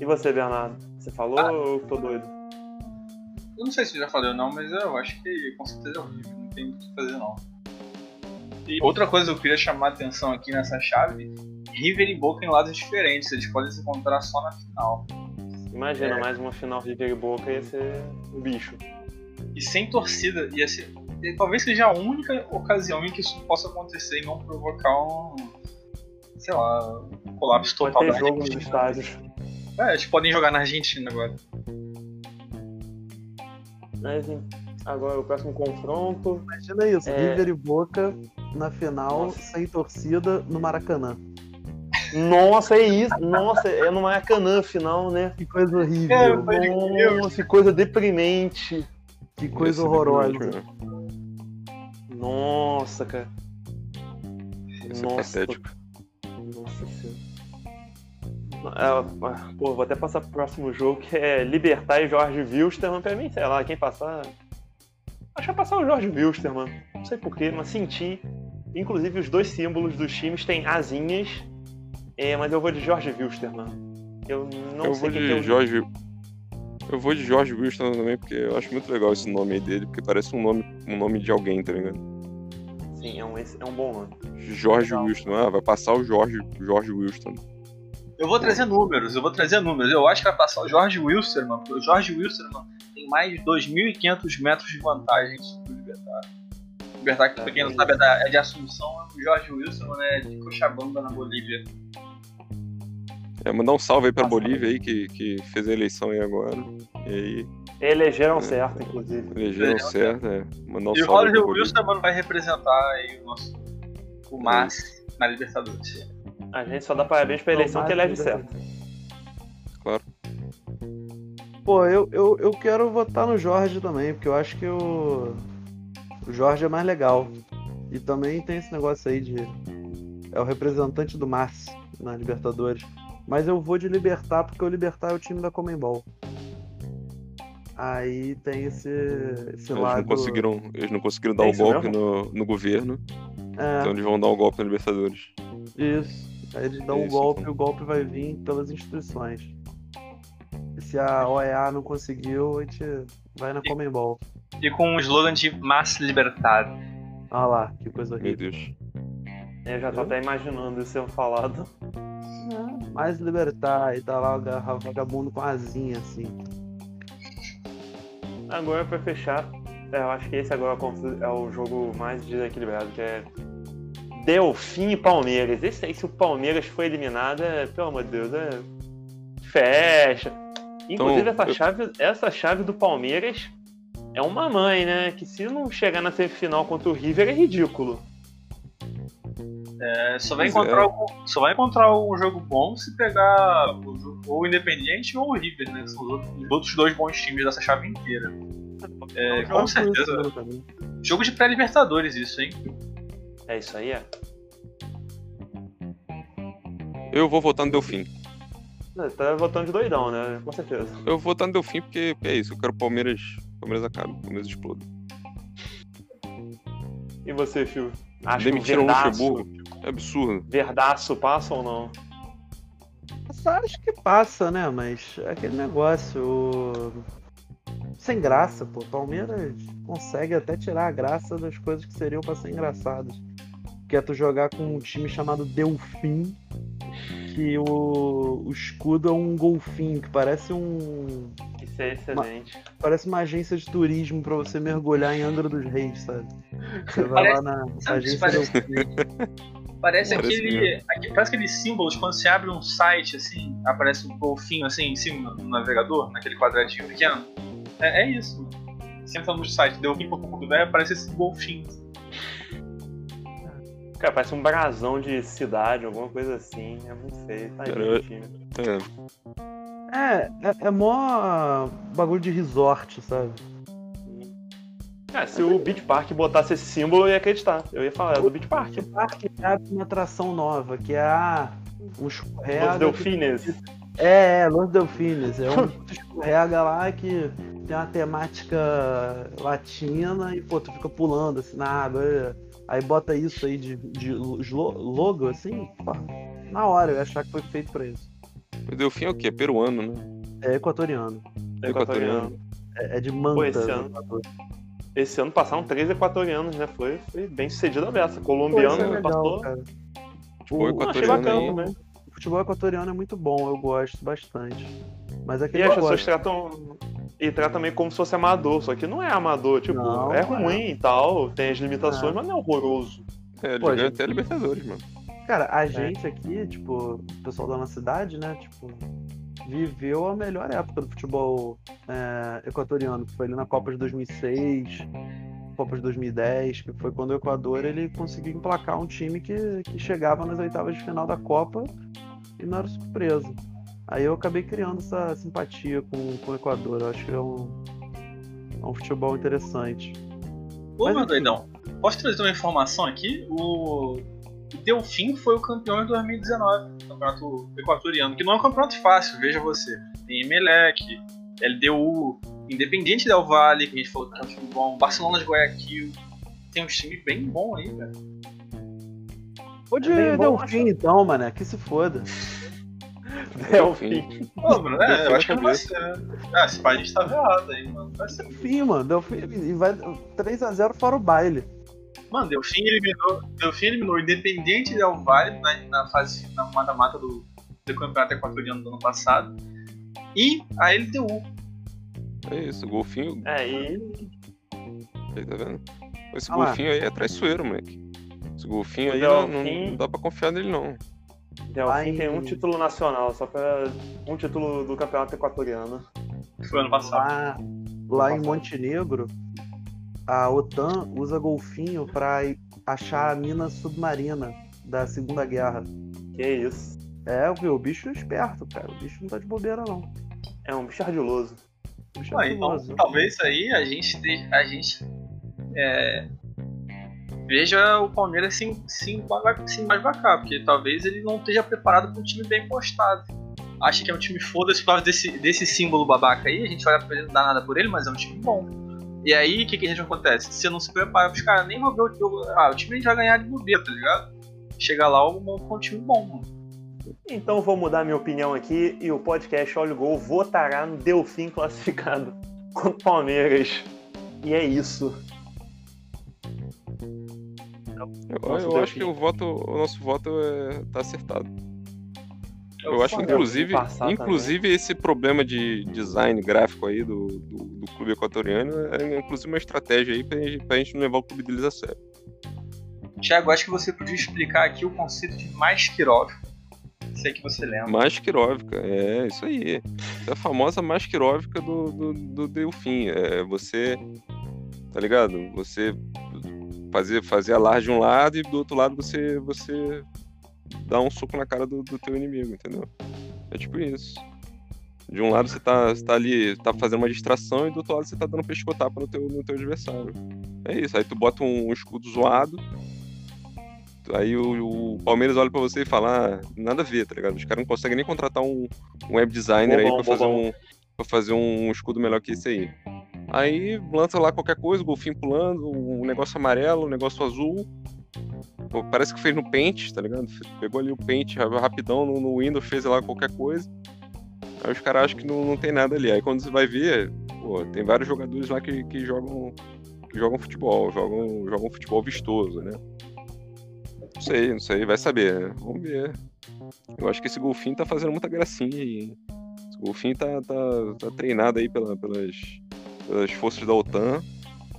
E você, Bernardo? Você falou ah, ou eu tô doido? Eu não sei se já falei ou não, mas eu acho que com certeza é o River. Não tem o que fazer não. E outra coisa que eu queria chamar a atenção aqui nessa chave: River e Boca em lados diferentes. Eles podem se encontrar só na final. Imagina, é. mais uma final River e Boca ia ser um bicho. E sem torcida, ia ser. Talvez seja a única ocasião em que isso possa acontecer e não provocar um. sei lá, um colapso total Pode ter jogo nos estádios. É, eles podem jogar na Argentina agora. Mas agora o próximo confronto. Imagina isso, é... River e Boca na final, Nossa. sem torcida, no Maracanã. Nossa, é isso. Nossa, é no Maracanã final, né? Que coisa horrível. É, Nossa, que coisa deprimente. Que coisa Esse horrorosa. Nossa, cara. Esse é Nossa. É Nossa senhora. É, pô, vou até passar pro próximo jogo, que é Libertar e Jorge Wilstermann. Pra mim, sei lá, quem passar. Acho que vai passar o Jorge Wilstermann. Não sei porquê, mas senti Inclusive, os dois símbolos dos times têm asinhas, é, mas eu vou de Jorge Wilstermann. Eu não eu sei vou de Jorge. Eu vou de Jorge Wilson também, porque eu acho muito legal esse nome aí dele, porque parece um nome, um nome de alguém, tá ligado? Sim, é um, é um bom nome. Jorge legal. Wilson, ah, vai passar o Jorge, Jorge Wilson. Eu vou trazer números, eu vou trazer números. Eu acho que vai passar o Jorge Wilson, mano. O Jorge Wilson, mano, tem mais de 2.500 metros de vantagem sobre o Libertar. Que pra quem não sabe, é, da, é de Assunção, o Jorge Wilson, né, de Cochabamba, na Bolívia. É, mandar um salve aí pra Nossa, Bolívia aí, que, que fez a eleição aí agora. E aí. Elegeram é, certo, inclusive. Elegeram certo, é. Mandar um e salve. E o Roger Wilson, mano, vai representar aí o nosso. O Márcio na Libertadores. A gente só dá parabéns pra eleição que elege certo. Claro. Pô, eu, eu, eu quero votar no Jorge também, porque eu acho que o. O Jorge é mais legal. E também tem esse negócio aí de. É o representante do Márcio na Libertadores. Mas eu vou de Libertar porque o Libertar é o time da Comembol. Aí tem esse, esse eles lado. Não conseguiram, eles não conseguiram dar o um golpe no, no governo. É. Então eles vão dar o um golpe na Libertadores. Isso. Aí eles dão o um golpe então. e o golpe vai vir pelas instituições. E se a OEA não conseguiu, a gente vai na Comembol. E com o slogan de Mas Libertad. Ah lá, que coisa horrível. Meu Deus. Eu já tô até imaginando isso sendo falado mais libertar e tá lá o vagabundo com asinha assim. Agora pra fechar, é, eu acho que esse agora é o jogo mais desequilibrado, que é Delfim e Palmeiras. Esse aí, se o Palmeiras for eliminado, é, pelo amor de Deus, é. Fecha. Inclusive, então, essa, chave, essa chave do Palmeiras é uma mãe, né? Que se não chegar na semifinal contra o River é ridículo. É, só, vai encontrar é. algum, só vai encontrar um jogo bom se pegar o, ou o Independiente ou o River, né? Que são os outros, os outros dois bons times dessa chave inteira. É, com certeza. Jogo de pré-libertadores, isso, hein? É isso aí, é. Eu vou votar no Delfim. tá votando de doidão, né? Com certeza. Eu vou votar no Delfim porque, porque é isso. Eu quero Palmeiras. Palmeiras acabe, Palmeiras exploda. E você, Fio? Acho Demitiram o Luxemburgo. É absurdo. Verdaço passa ou não? Acho que passa, né? Mas é aquele negócio. Sem graça, pô. Palmeiras consegue até tirar a graça das coisas que seriam pra ser engraçadas. Que é tu jogar com um time chamado Delfim, que o, o escudo é um golfinho, que parece um. Isso é excelente. Uma, parece uma agência de turismo para você mergulhar em Angra dos Reis, sabe? Você vai parece, lá na, agência parece, parece aquele, aquele. Parece aqueles símbolos quando você abre um site assim, aparece um golfinho assim em cima no navegador, naquele quadradinho pequeno. É, é isso, mano. Você entra no site, delfim.com.br, aparece esse golfinho. Cara, parece um brasão de cidade, alguma coisa assim. É muito feio. Tá aí, é. é, é, é mó bagulho de resort, sabe? É, se o Beach Park botasse esse símbolo, eu ia acreditar. Eu ia falar, é do Beach Park. Beach Park abre uma atração nova, que é a. Um escorrega. Los Delfines. É, é, Los Delfines. É um escorrega lá que tem uma temática latina e, pô, tu fica pulando assim na água. Aí bota isso aí de, de logo, assim, pô, na hora, eu ia achar que foi feito pra isso. O Delfim é o quê? É peruano, né? É equatoriano. É equatoriano. É, é de Manta. Pô, esse, ano, esse ano passaram três equatorianos, né? Foi, foi bem sucedido a beça. Colombiano é legal, passou. Cara. Tipo, o, equatoriano. Aí... O futebol equatoriano é muito bom, eu gosto bastante. Mas aquele e as pessoas tratam e trata meio como se fosse amador, só que não é amador, tipo, não, é ruim e tal, tem as limitações, é. mas não é horroroso. É, Pô, gente... até Libertadores, mano. Cara, a é. gente aqui, tipo, o pessoal da nossa cidade, né, tipo, viveu a melhor época do futebol é, equatoriano, que foi ali na Copa de 2006, Copa de 2010, que foi quando o Equador ele conseguiu emplacar um time que, que chegava nas oitavas de final da Copa e não era surpresa. Aí eu acabei criando essa simpatia com, com o Equador. Eu acho que é um, é um futebol interessante. Ô, Mas, meu doidão, posso trazer uma informação aqui? O Delfim foi o campeão em 2019, campeonato equatoriano, que não é um campeonato fácil, veja você. Tem Emelec, LDU, Independiente Del Valle, que a gente falou que é um time bom, Barcelona de Guayaquil. Tem um time bem bom aí, velho. Pô de é Delfim, então, mano, que se foda. Delfim. Pô, Bruno, é, eu acho que não vai ser. Ah, esse pai a gente tava errado aí, mano. Vai ser. Delfim, mano. Delfim e vai 3x0 fora o baile. Mano, Delfim eliminou, Delfim eliminou Independente Del Vale na, na fase na mata-mata do, do campeonato equatoriano do ano passado. E a LDU. É isso, o golfinho. É, e. Aí, tá vendo? Esse Ah lá. golfinho aí é traiçoeiro, moleque. Esse golfinho O aí não, não dá pra confiar nele, não. Delfim tem um título nacional, só pra um título do campeonato equatoriano. Foi ano passado. Lá, lá em Montenegro, a OTAN usa golfinho pra achar a mina submarina da Segunda Guerra. Que isso. É, viu? O bicho é esperto, cara. O bicho não tá de bobeira, não. É um bicho ardiloso. Bicho então, ardiloso. talvez aí a gente, a gente é, veja o Palmeiras se, se, se embasbacar, porque talvez ele não esteja preparado para um time bem postado. Acha que é um time foda-se por causa desse, desse símbolo babaca aí, a gente ele não dá nada por ele, mas é um time bom. E aí, o que, que a gente acontece? Se você não se prepara pros caras, nem vão ver o jogo. Ah, o time a gente vai ganhar de bobeira, tá ligado? Chega lá, o monta um time bom, mano. Então vou mudar minha opinião aqui e o podcast Olha o Gol votará no Delfim classificado contra o Palmeiras. E é isso. Eu, eu acho que o voto, o nosso voto é, tá acertado. Eu acho que, Delfim inclusive, inclusive esse problema de design gráfico aí do, do, do clube equatoriano é inclusive uma estratégia aí pra, gente- pra gente não levar o clube deles a sério. Thiago, acho que você podia explicar aqui o conceito de Maskirov. Sei que você lembra. Masquiróvica, é isso aí. É a famosa masquiróvica do, do, do Delfim. É você, tá ligado? Você fazer, fazer alarde de um lado e do outro lado você, você dá um soco na cara do, do teu inimigo, entendeu? É tipo isso. De um lado você tá, você tá ali, tá fazendo uma distração e do outro lado você tá dando pescotapa no teu, no teu adversário. É isso. Aí tu bota um escudo zoado, Aí o, o Palmeiras olha pra você e fala, ah, nada a ver, tá ligado? Os caras não conseguem nem contratar um, um web designer aí Bobão, pra fazer, bobão. um, pra fazer um escudo melhor que esse aí. Aí lança lá qualquer coisa, o golfinho pulando, um negócio amarelo, um negócio azul. Pô, parece que fez no Paint, tá ligado? Pegou ali o Paint ra- rapidão no, no Windows, fez lá qualquer coisa. Aí os caras acham que não, não tem nada ali. Aí quando você vai ver, pô, tem vários jogadores lá que, que jogam que jogam futebol, jogam, jogam futebol vistoso, né? Não sei, não sei, vai saber, né? Vamos ver. Eu acho que esse golfinho tá fazendo muita gracinha aí. Esse golfinho tá, tá, tá treinado aí pela- pelas, pelas forças da OTAN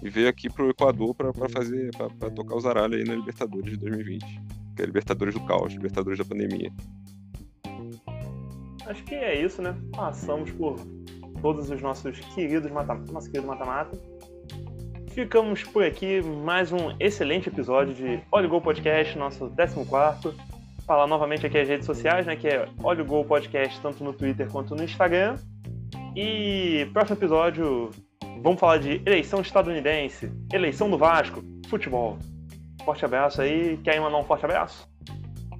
e veio aqui pro Equador pra fazer, pra tocar os aralhos aí na Libertadores de 2020. Que é Libertadores do caos, Libertadores da pandemia. Acho que é isso, né? Passamos por todos os nossos queridos mata nosso querido mata-mata. Ficamos por aqui, mais um excelente episódio de Olha o Gol Podcast, nosso 14. Falar novamente aqui as redes sociais, né? Que é Olha o Gol Podcast, tanto no Twitter quanto no Instagram. E próximo episódio, vamos falar de eleição estadunidense, eleição do Vasco, futebol. Forte abraço aí. Quer mandar um forte abraço?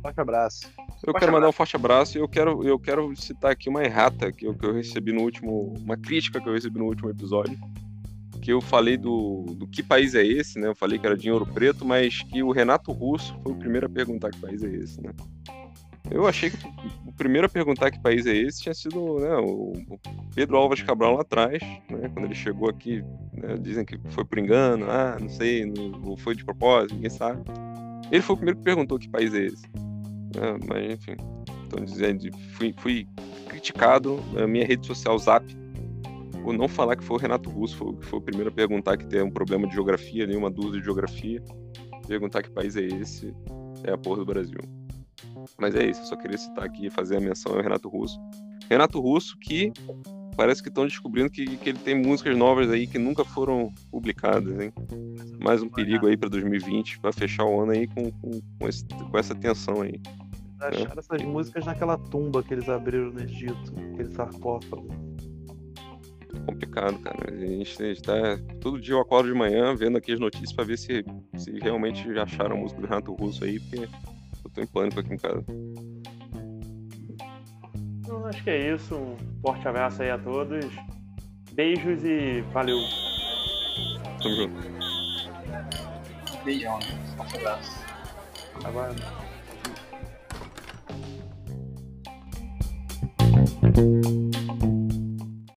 Forte abraço. Eu Forte quero mandar um forte abraço e eu quero, eu quero citar aqui uma errata que eu, que eu recebi no último. Uma crítica que eu recebi no último episódio. Que eu falei do, do que país é esse, né? Eu falei que era de ouro preto, mas que o Renato Russo foi o primeiro a perguntar que país é esse, né? Eu achei que o primeiro a perguntar que país é esse tinha sido né, o Pedro Alves Cabral lá atrás, né? Quando ele chegou aqui, né, dizem que foi por engano, ah, não sei, não, foi de propósito, ninguém sabe. Ele foi o primeiro que perguntou que país é esse. né, mas enfim, estão dizendo, fui, fui criticado na minha rede social Zap por não falar que foi o Renato Russo, foi, que foi o primeiro a perguntar que tem um problema de geografia ali, uma dúvida de geografia, perguntar que país é esse, é a porra do Brasil. Mas é isso, eu só queria citar aqui fazer a menção ao Renato Russo. Renato Russo que parece que estão descobrindo que, que ele tem músicas novas aí que nunca foram publicadas, hein? Mais um perigo aí para 2020, para fechar o ano aí com, com, com, esse- com essa tensão aí. Acharam essas músicas naquela tumba que eles abriram no Egito, aquele sarcófago. complicado, cara. A gente está todo dia eu acordo de manhã vendo aqui as notícias para ver se, se realmente acharam a música do Renato Russo aí, porque tô em pânico aqui em casa. Então, acho que é isso. Um forte abraço aí a todos. Beijos e valeu. Tamo junto. Beijão, né? Forte abraço. Agora. Tá